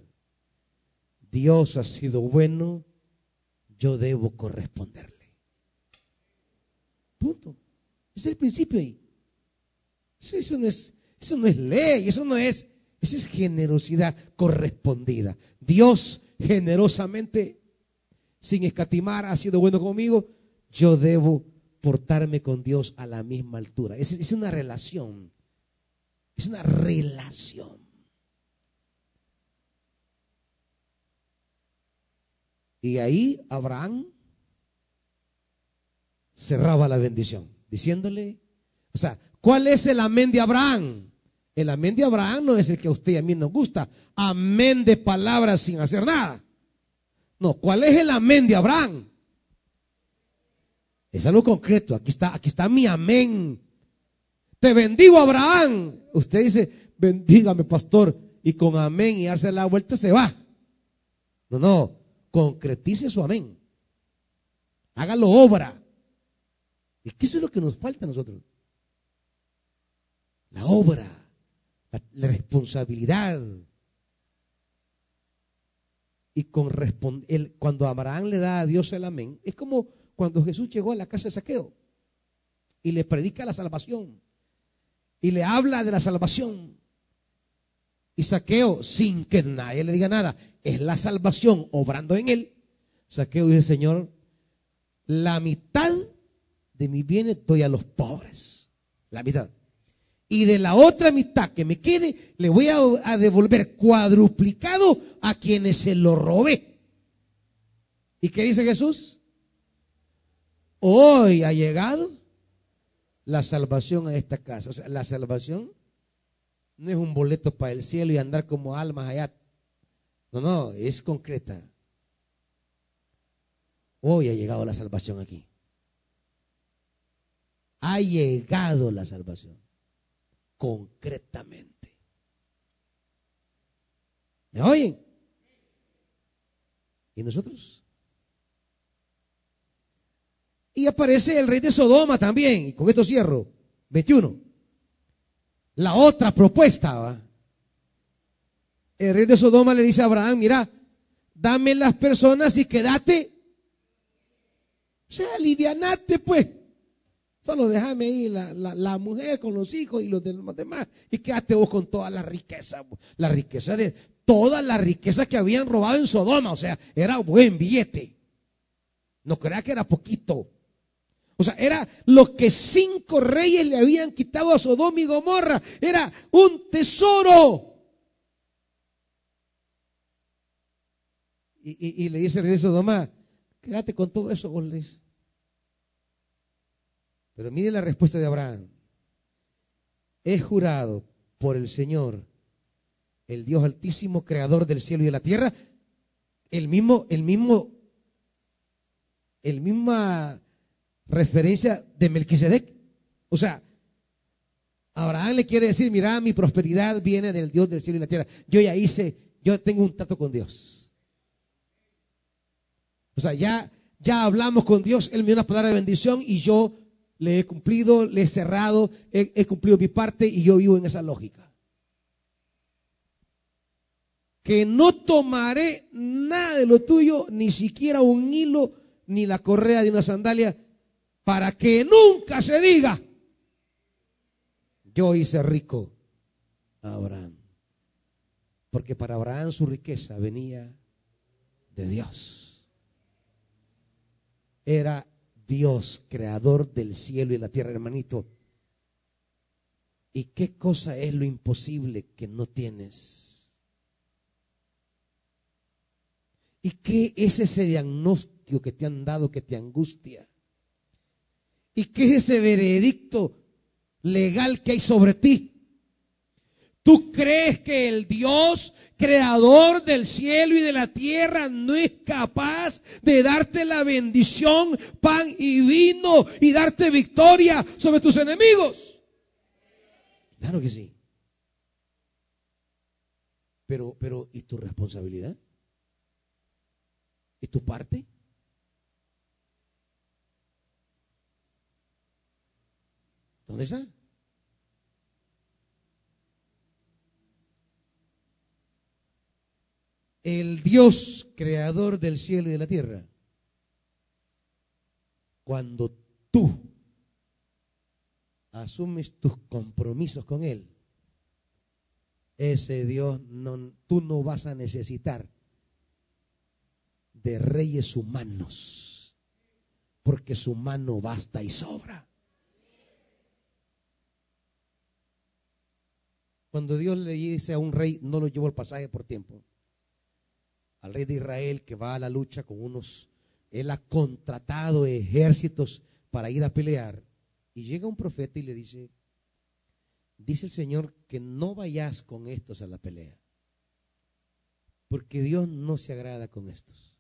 Dios ha sido bueno, yo debo corresponderle. Punto. Es el principio ahí. Eso, no, es, eso no es ley, eso no es, eso es generosidad correspondida. Dios generosamente sin escatimar, ha sido bueno conmigo, yo debo portarme con Dios a la misma altura. Es, es una relación. Es una relación. Y ahí Abraham cerraba la bendición, diciéndole, o sea, ¿cuál es el amén de Abraham? El amén de Abraham no es el que a usted y a mí nos gusta. Amén de palabras sin hacer nada. No, ¿cuál es el amén de Abraham? Es algo concreto. Aquí está, aquí está mi amén. Te bendigo, Abraham. Usted dice, bendígame, pastor. Y con amén y darse la vuelta se va. No, no. Concretice su amén. Hágalo obra. Y eso es lo que nos falta a nosotros. La obra, la responsabilidad, y con cuando Abraham le da a Dios el amén, es como cuando Jesús llegó a la casa de Saqueo y le predica la salvación y le habla de la salvación. Y Saqueo, sin que nadie le diga nada, es la salvación obrando en él. Saqueo dice, Señor, la mitad de mis bienes doy a los pobres. La mitad y de la otra mitad que me quede, le voy a, devolver cuadruplicado a quienes se lo robé. ¿Y qué dice Jesús? Hoy ha llegado la salvación a esta casa. La salvación no es un boleto para el cielo y andar como almas allá. No, no, es concreta. Hoy ha llegado la salvación aquí. Ha llegado la salvación concretamente. ¿Me oyen? ¿Y nosotros? Y aparece el rey de Sodoma también, y con esto cierro, 21. La otra propuesta, ¿va? El rey de Sodoma le dice a Abraham, mira, dame las personas y quédate. O sea, alivianate pues. Solo déjame ahí la, la, mujer con los hijos y los demás. Y quédate vos con toda la riqueza. La riqueza de toda la riqueza que habían robado en Sodoma. O sea, era buen billete. No crea que era poquito. O sea, era lo que cinco reyes le habían quitado a Sodoma y Gomorra. Era un tesoro. Y, le dice el rey de Sodoma, quédate con todo eso, vos pero mire la respuesta de Abraham. He jurado por el Señor, el Dios altísimo, creador del cielo y de la tierra, el mismo, el mismo, el misma referencia de Melquisedec. O sea, Abraham le quiere decir, mira, mi prosperidad viene del Dios del cielo y la tierra. Yo ya hice, yo tengo un trato con Dios. O sea, ya, ya hablamos con Dios, Él me dio una palabra de bendición y yo le he cumplido, le he cerrado, he, cumplido mi parte y yo vivo en esa lógica. Que no tomaré nada de lo tuyo, ni siquiera un hilo, ni la correa de una sandalia, para que nunca se diga, yo hice rico a Abraham. Porque para Abraham su riqueza venía de Dios. Era Dios, creador del cielo y la tierra, hermanito. ¿Y qué cosa es lo imposible que no tienes? ¿Y qué es ese diagnóstico que te han dado que te angustia? ¿Y qué es ese veredicto legal que hay sobre ti? ¿Tú crees que el Dios creador del cielo y de la tierra no es capaz de darte la bendición, pan y vino y darte victoria sobre tus enemigos? Claro que sí. Pero, pero, ¿y tu responsabilidad? ¿Y tu parte? ¿Dónde está? El Dios creador del cielo y de la tierra, cuando tú asumes tus compromisos con Él, ese Dios, no, tú no vas a necesitar de reyes humanos, porque su mano basta y sobra. Cuando Dios le dice a un rey, no lo llevo el pasaje por tiempo al rey de Israel que va a la lucha con unos, él ha contratado ejércitos para ir a pelear. Y llega un profeta y le dice, dice el Señor que no vayas con estos a la pelea, porque Dios no se agrada con estos,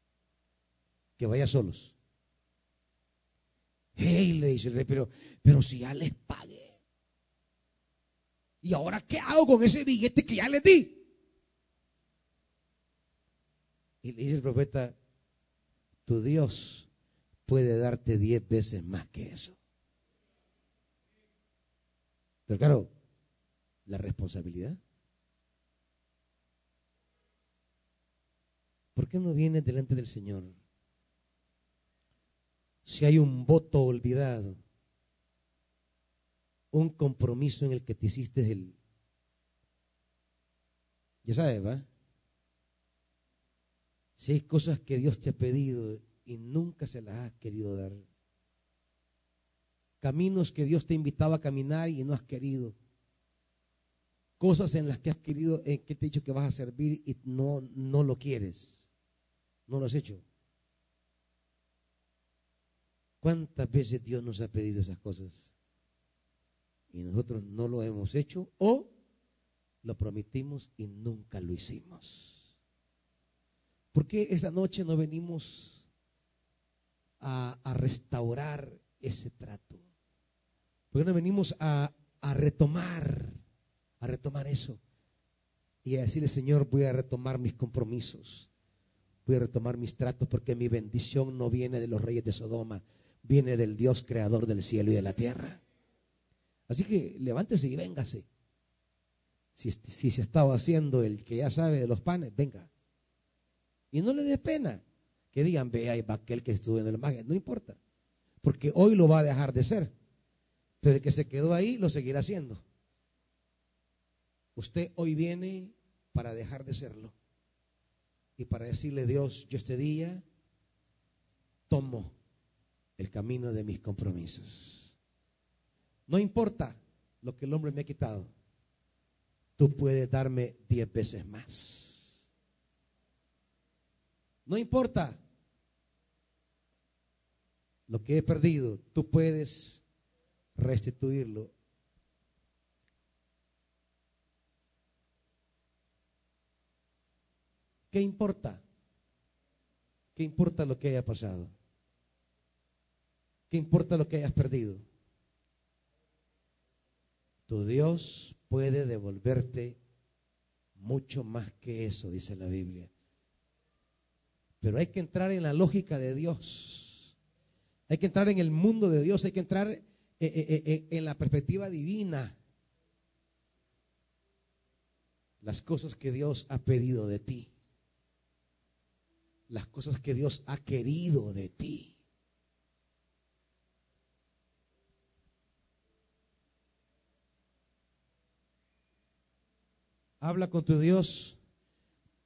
que vayas solos. Hey, le dice el rey, pero, pero si ya les pagué. ¿Y ahora qué hago con ese billete que ya les di? Y le dice el profeta, tu Dios puede darte diez veces más que eso. Pero claro, la responsabilidad. ¿Por qué no vienes delante del Señor? Si hay un voto olvidado, un compromiso en el que te hiciste el... Ya sabes, ¿va? Si hay cosas que Dios te ha pedido y nunca se las has querido dar. Caminos que Dios te invitaba a caminar y no has querido. Cosas en las que has querido, en que te he dicho que vas a servir y no, no lo quieres. No lo has hecho. ¿Cuántas veces Dios nos ha pedido esas cosas? Y nosotros no lo hemos hecho o lo prometimos y nunca lo hicimos. ¿Por qué esa noche no venimos a, restaurar ese trato? ¿Por qué no venimos a, a retomar, a retomar eso? Y a decirle, Señor, voy a retomar mis compromisos. voy a retomar mis tratos porque mi bendición no viene de los reyes de Sodoma, viene del Dios creador del cielo y de la tierra. Así que levántese y véngase. Si, si se estaba haciendo el que ya sabe de los panes, venga. Y no le dé pena que digan, ve ahí va aquel que estuvo en el magia. No importa. Porque hoy lo va a dejar de ser. Pero el que se quedó ahí lo seguirá haciendo. Usted hoy viene para dejar de serlo. Y para decirle, Dios, yo este día tomo el camino de mis compromisos. No importa lo que el hombre me ha quitado. Tú puedes darme diez veces más. No importa lo que he perdido, tú puedes restituirlo. ¿Qué importa? ¿Qué importa lo que haya pasado? ¿Qué importa lo que hayas perdido? Tu Dios puede devolverte mucho más que eso, dice la Biblia. Pero hay que entrar en la lógica de Dios. Hay que entrar en el mundo de Dios. Hay que entrar eh, eh, eh, en la perspectiva divina. Las cosas que Dios ha pedido de ti. Las cosas que Dios ha querido de ti. Habla con tu Dios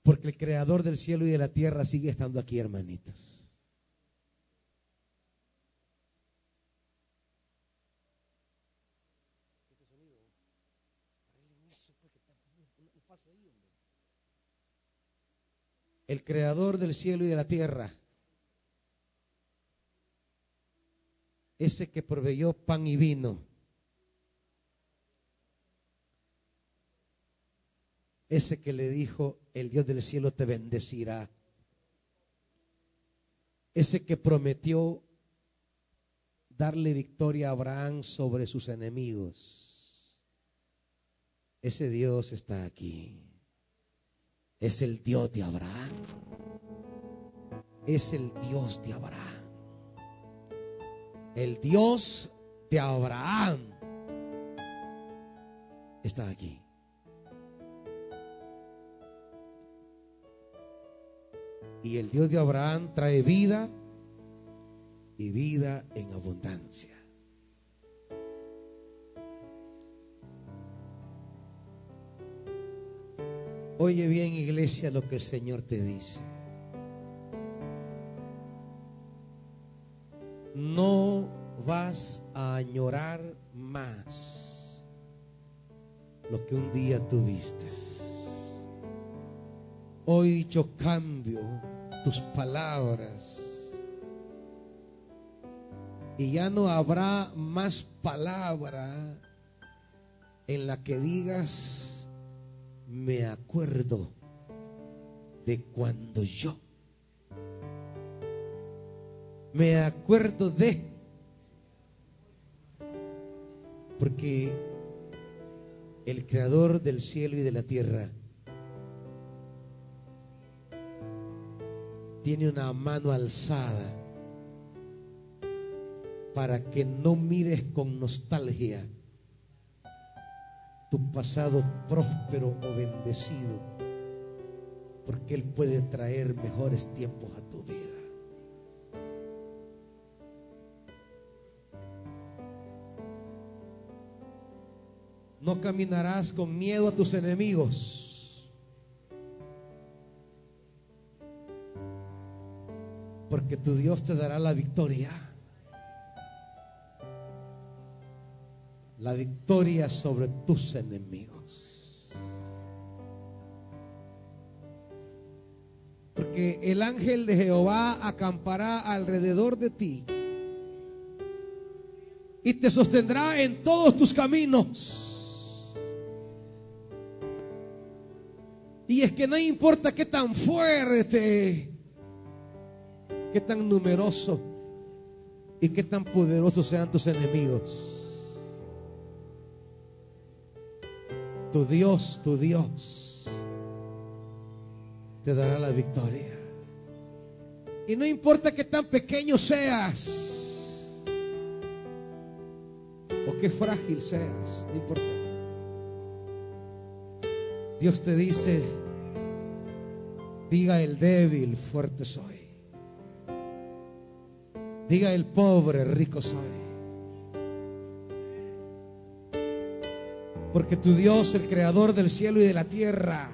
porque el creador del cielo y de la tierra sigue estando aquí, hermanitos. El creador del cielo y de la tierra. Ese que proveyó pan y vino ese que le dijo, el Dios del cielo te bendecirá. Ese que prometió darle victoria a Abraham sobre sus enemigos. Ese Dios está aquí. Es el Dios de Abraham. Es el Dios de Abraham. El Dios de Abraham está aquí. Y el Dios de Abraham trae vida y vida en abundancia. Oye bien, iglesia, lo que el Señor te dice. No vas a añorar más lo que un día tuviste. Hoy yo cambio tus palabras. Y ya no habrá más palabra en la que digas, me acuerdo de cuando yo. Me acuerdo de. Porque el creador del cielo y de la tierra tiene una mano alzada para que no mires con nostalgia tu pasado próspero o bendecido, porque Él puede traer mejores tiempos a tu vida. No caminarás con miedo a tus enemigos porque tu Dios te dará la victoria. La victoria sobre tus enemigos. Porque el ángel de Jehová acampará alrededor de ti y te sostendrá en todos tus caminos. Y es que no importa qué tan fuerte qué tan numeroso y qué tan poderosos sean tus enemigos. Tu Dios, tu Dios, te dará la victoria. Y no importa que tan pequeño seas o qué frágil seas, no importa. Dios te dice, diga el débil, fuerte soy. Diga el pobre, rico soy. Porque tu Dios, el creador del cielo y de la tierra,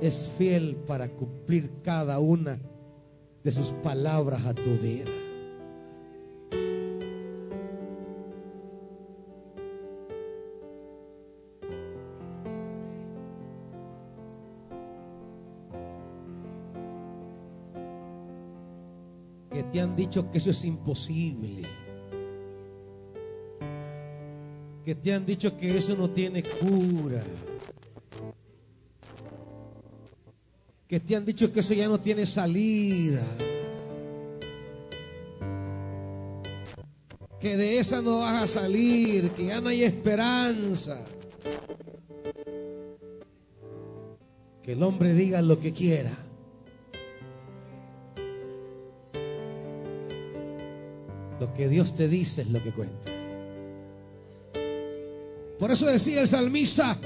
es fiel para cumplir cada una de sus palabras a tu vida. Te han dicho que eso es imposible. Que te han dicho que eso no tiene cura. que te han dicho que eso ya no tiene salida. Que de esa no vas a salir, que ya no hay esperanza. Que el hombre diga lo que quiera. Lo que Dios te dice es lo que cuenta. Por eso decía el salmista,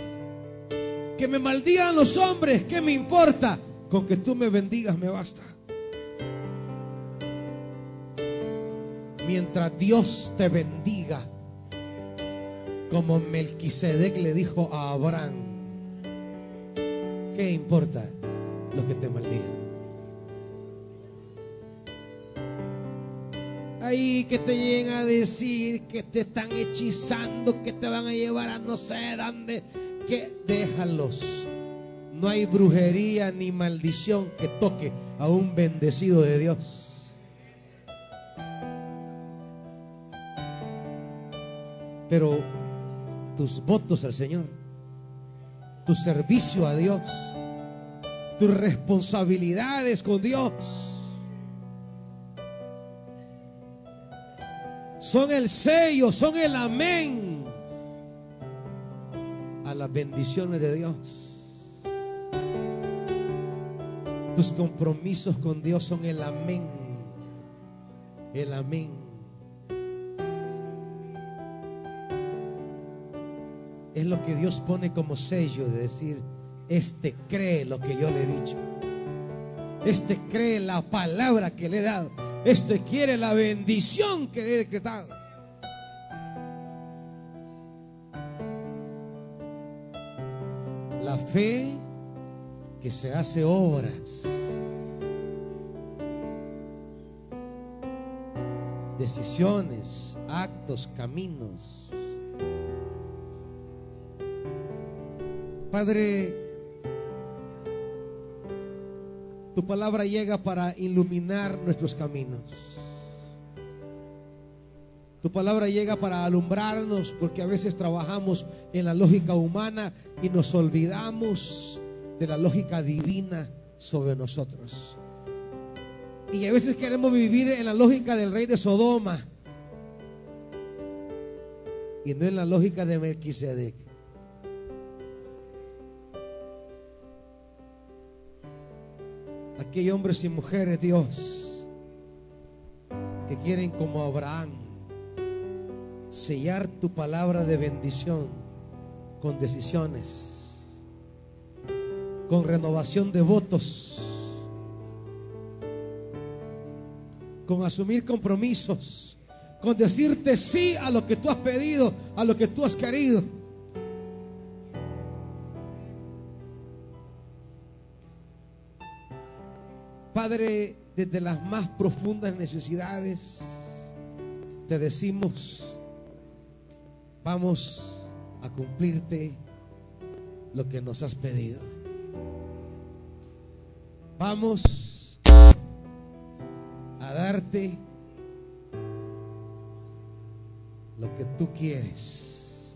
que me maldigan los hombres, ¿qué me importa? Con que tú me bendigas me basta. Mientras Dios te bendiga, como Melquisedec le dijo a Abraham, ¿qué importa lo que te maldigan? Ahí que te lleguen a decir que te están hechizando, que te van a llevar a no sé dónde, que déjalos no hay brujería ni maldición que toque a un bendecido de Dios. Pero tus votos al Señor, tu servicio a Dios, tus responsabilidades con Dios, son el sello, son el amén a las bendiciones de Dios. Tus compromisos con Dios son el amén. El amén. Es lo que Dios pone como sello de decir, este cree lo que yo le he dicho. Este cree la palabra que le he dado. Este quiere la bendición que he decretado. La fe que se hace obras. Decisiones, actos, caminos. Padre, tu palabra llega para iluminar nuestros caminos. Tu palabra llega para alumbrarnos porque a veces trabajamos en la lógica humana y nos olvidamos de la lógica divina sobre nosotros. Y a veces queremos vivir en la lógica del rey de Sodoma y no en la lógica de Melquisedec. Aquí hay hombres y mujeres, Dios, que quieren como Abraham sellar tu palabra de bendición con decisiones con renovación de votos, con asumir compromisos, con decirte sí a lo que tú has pedido, a lo que tú has querido. Padre, desde las más profundas necesidades, te decimos, vamos a cumplirte lo que nos has pedido. Vamos a darte lo que tú quieres.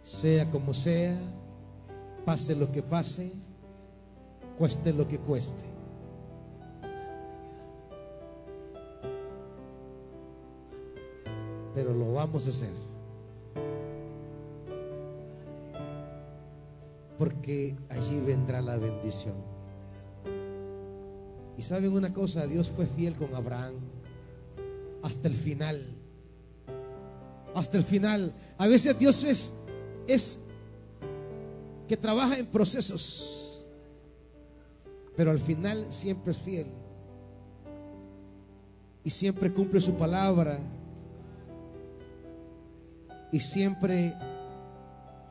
Sea como sea, pase lo que pase, cueste lo que cueste. Pero lo vamos a hacer. porque allí vendrá la bendición. Y saben una cosa, Dios fue fiel con Abraham hasta el final. Hasta el final. A veces Dios es, es que trabaja en procesos, pero al final siempre es fiel. Y siempre cumple su palabra. Y siempre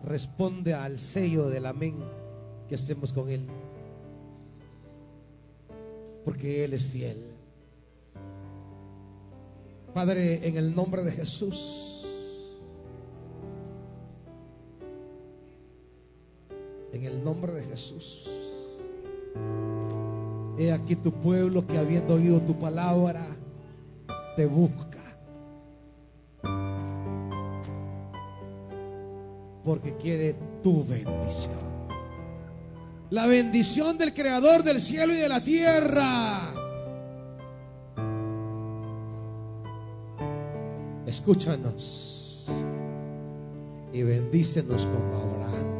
responde al sello del amén que hacemos con Él. Porque Él es fiel. Padre, en el nombre de Jesús, en el nombre de Jesús, he aquí tu pueblo que habiendo oído tu palabra, te busca. Porque quiere tu bendición. La bendición del Creador del cielo y de la tierra. Escúchanos y bendícenos como Abraham.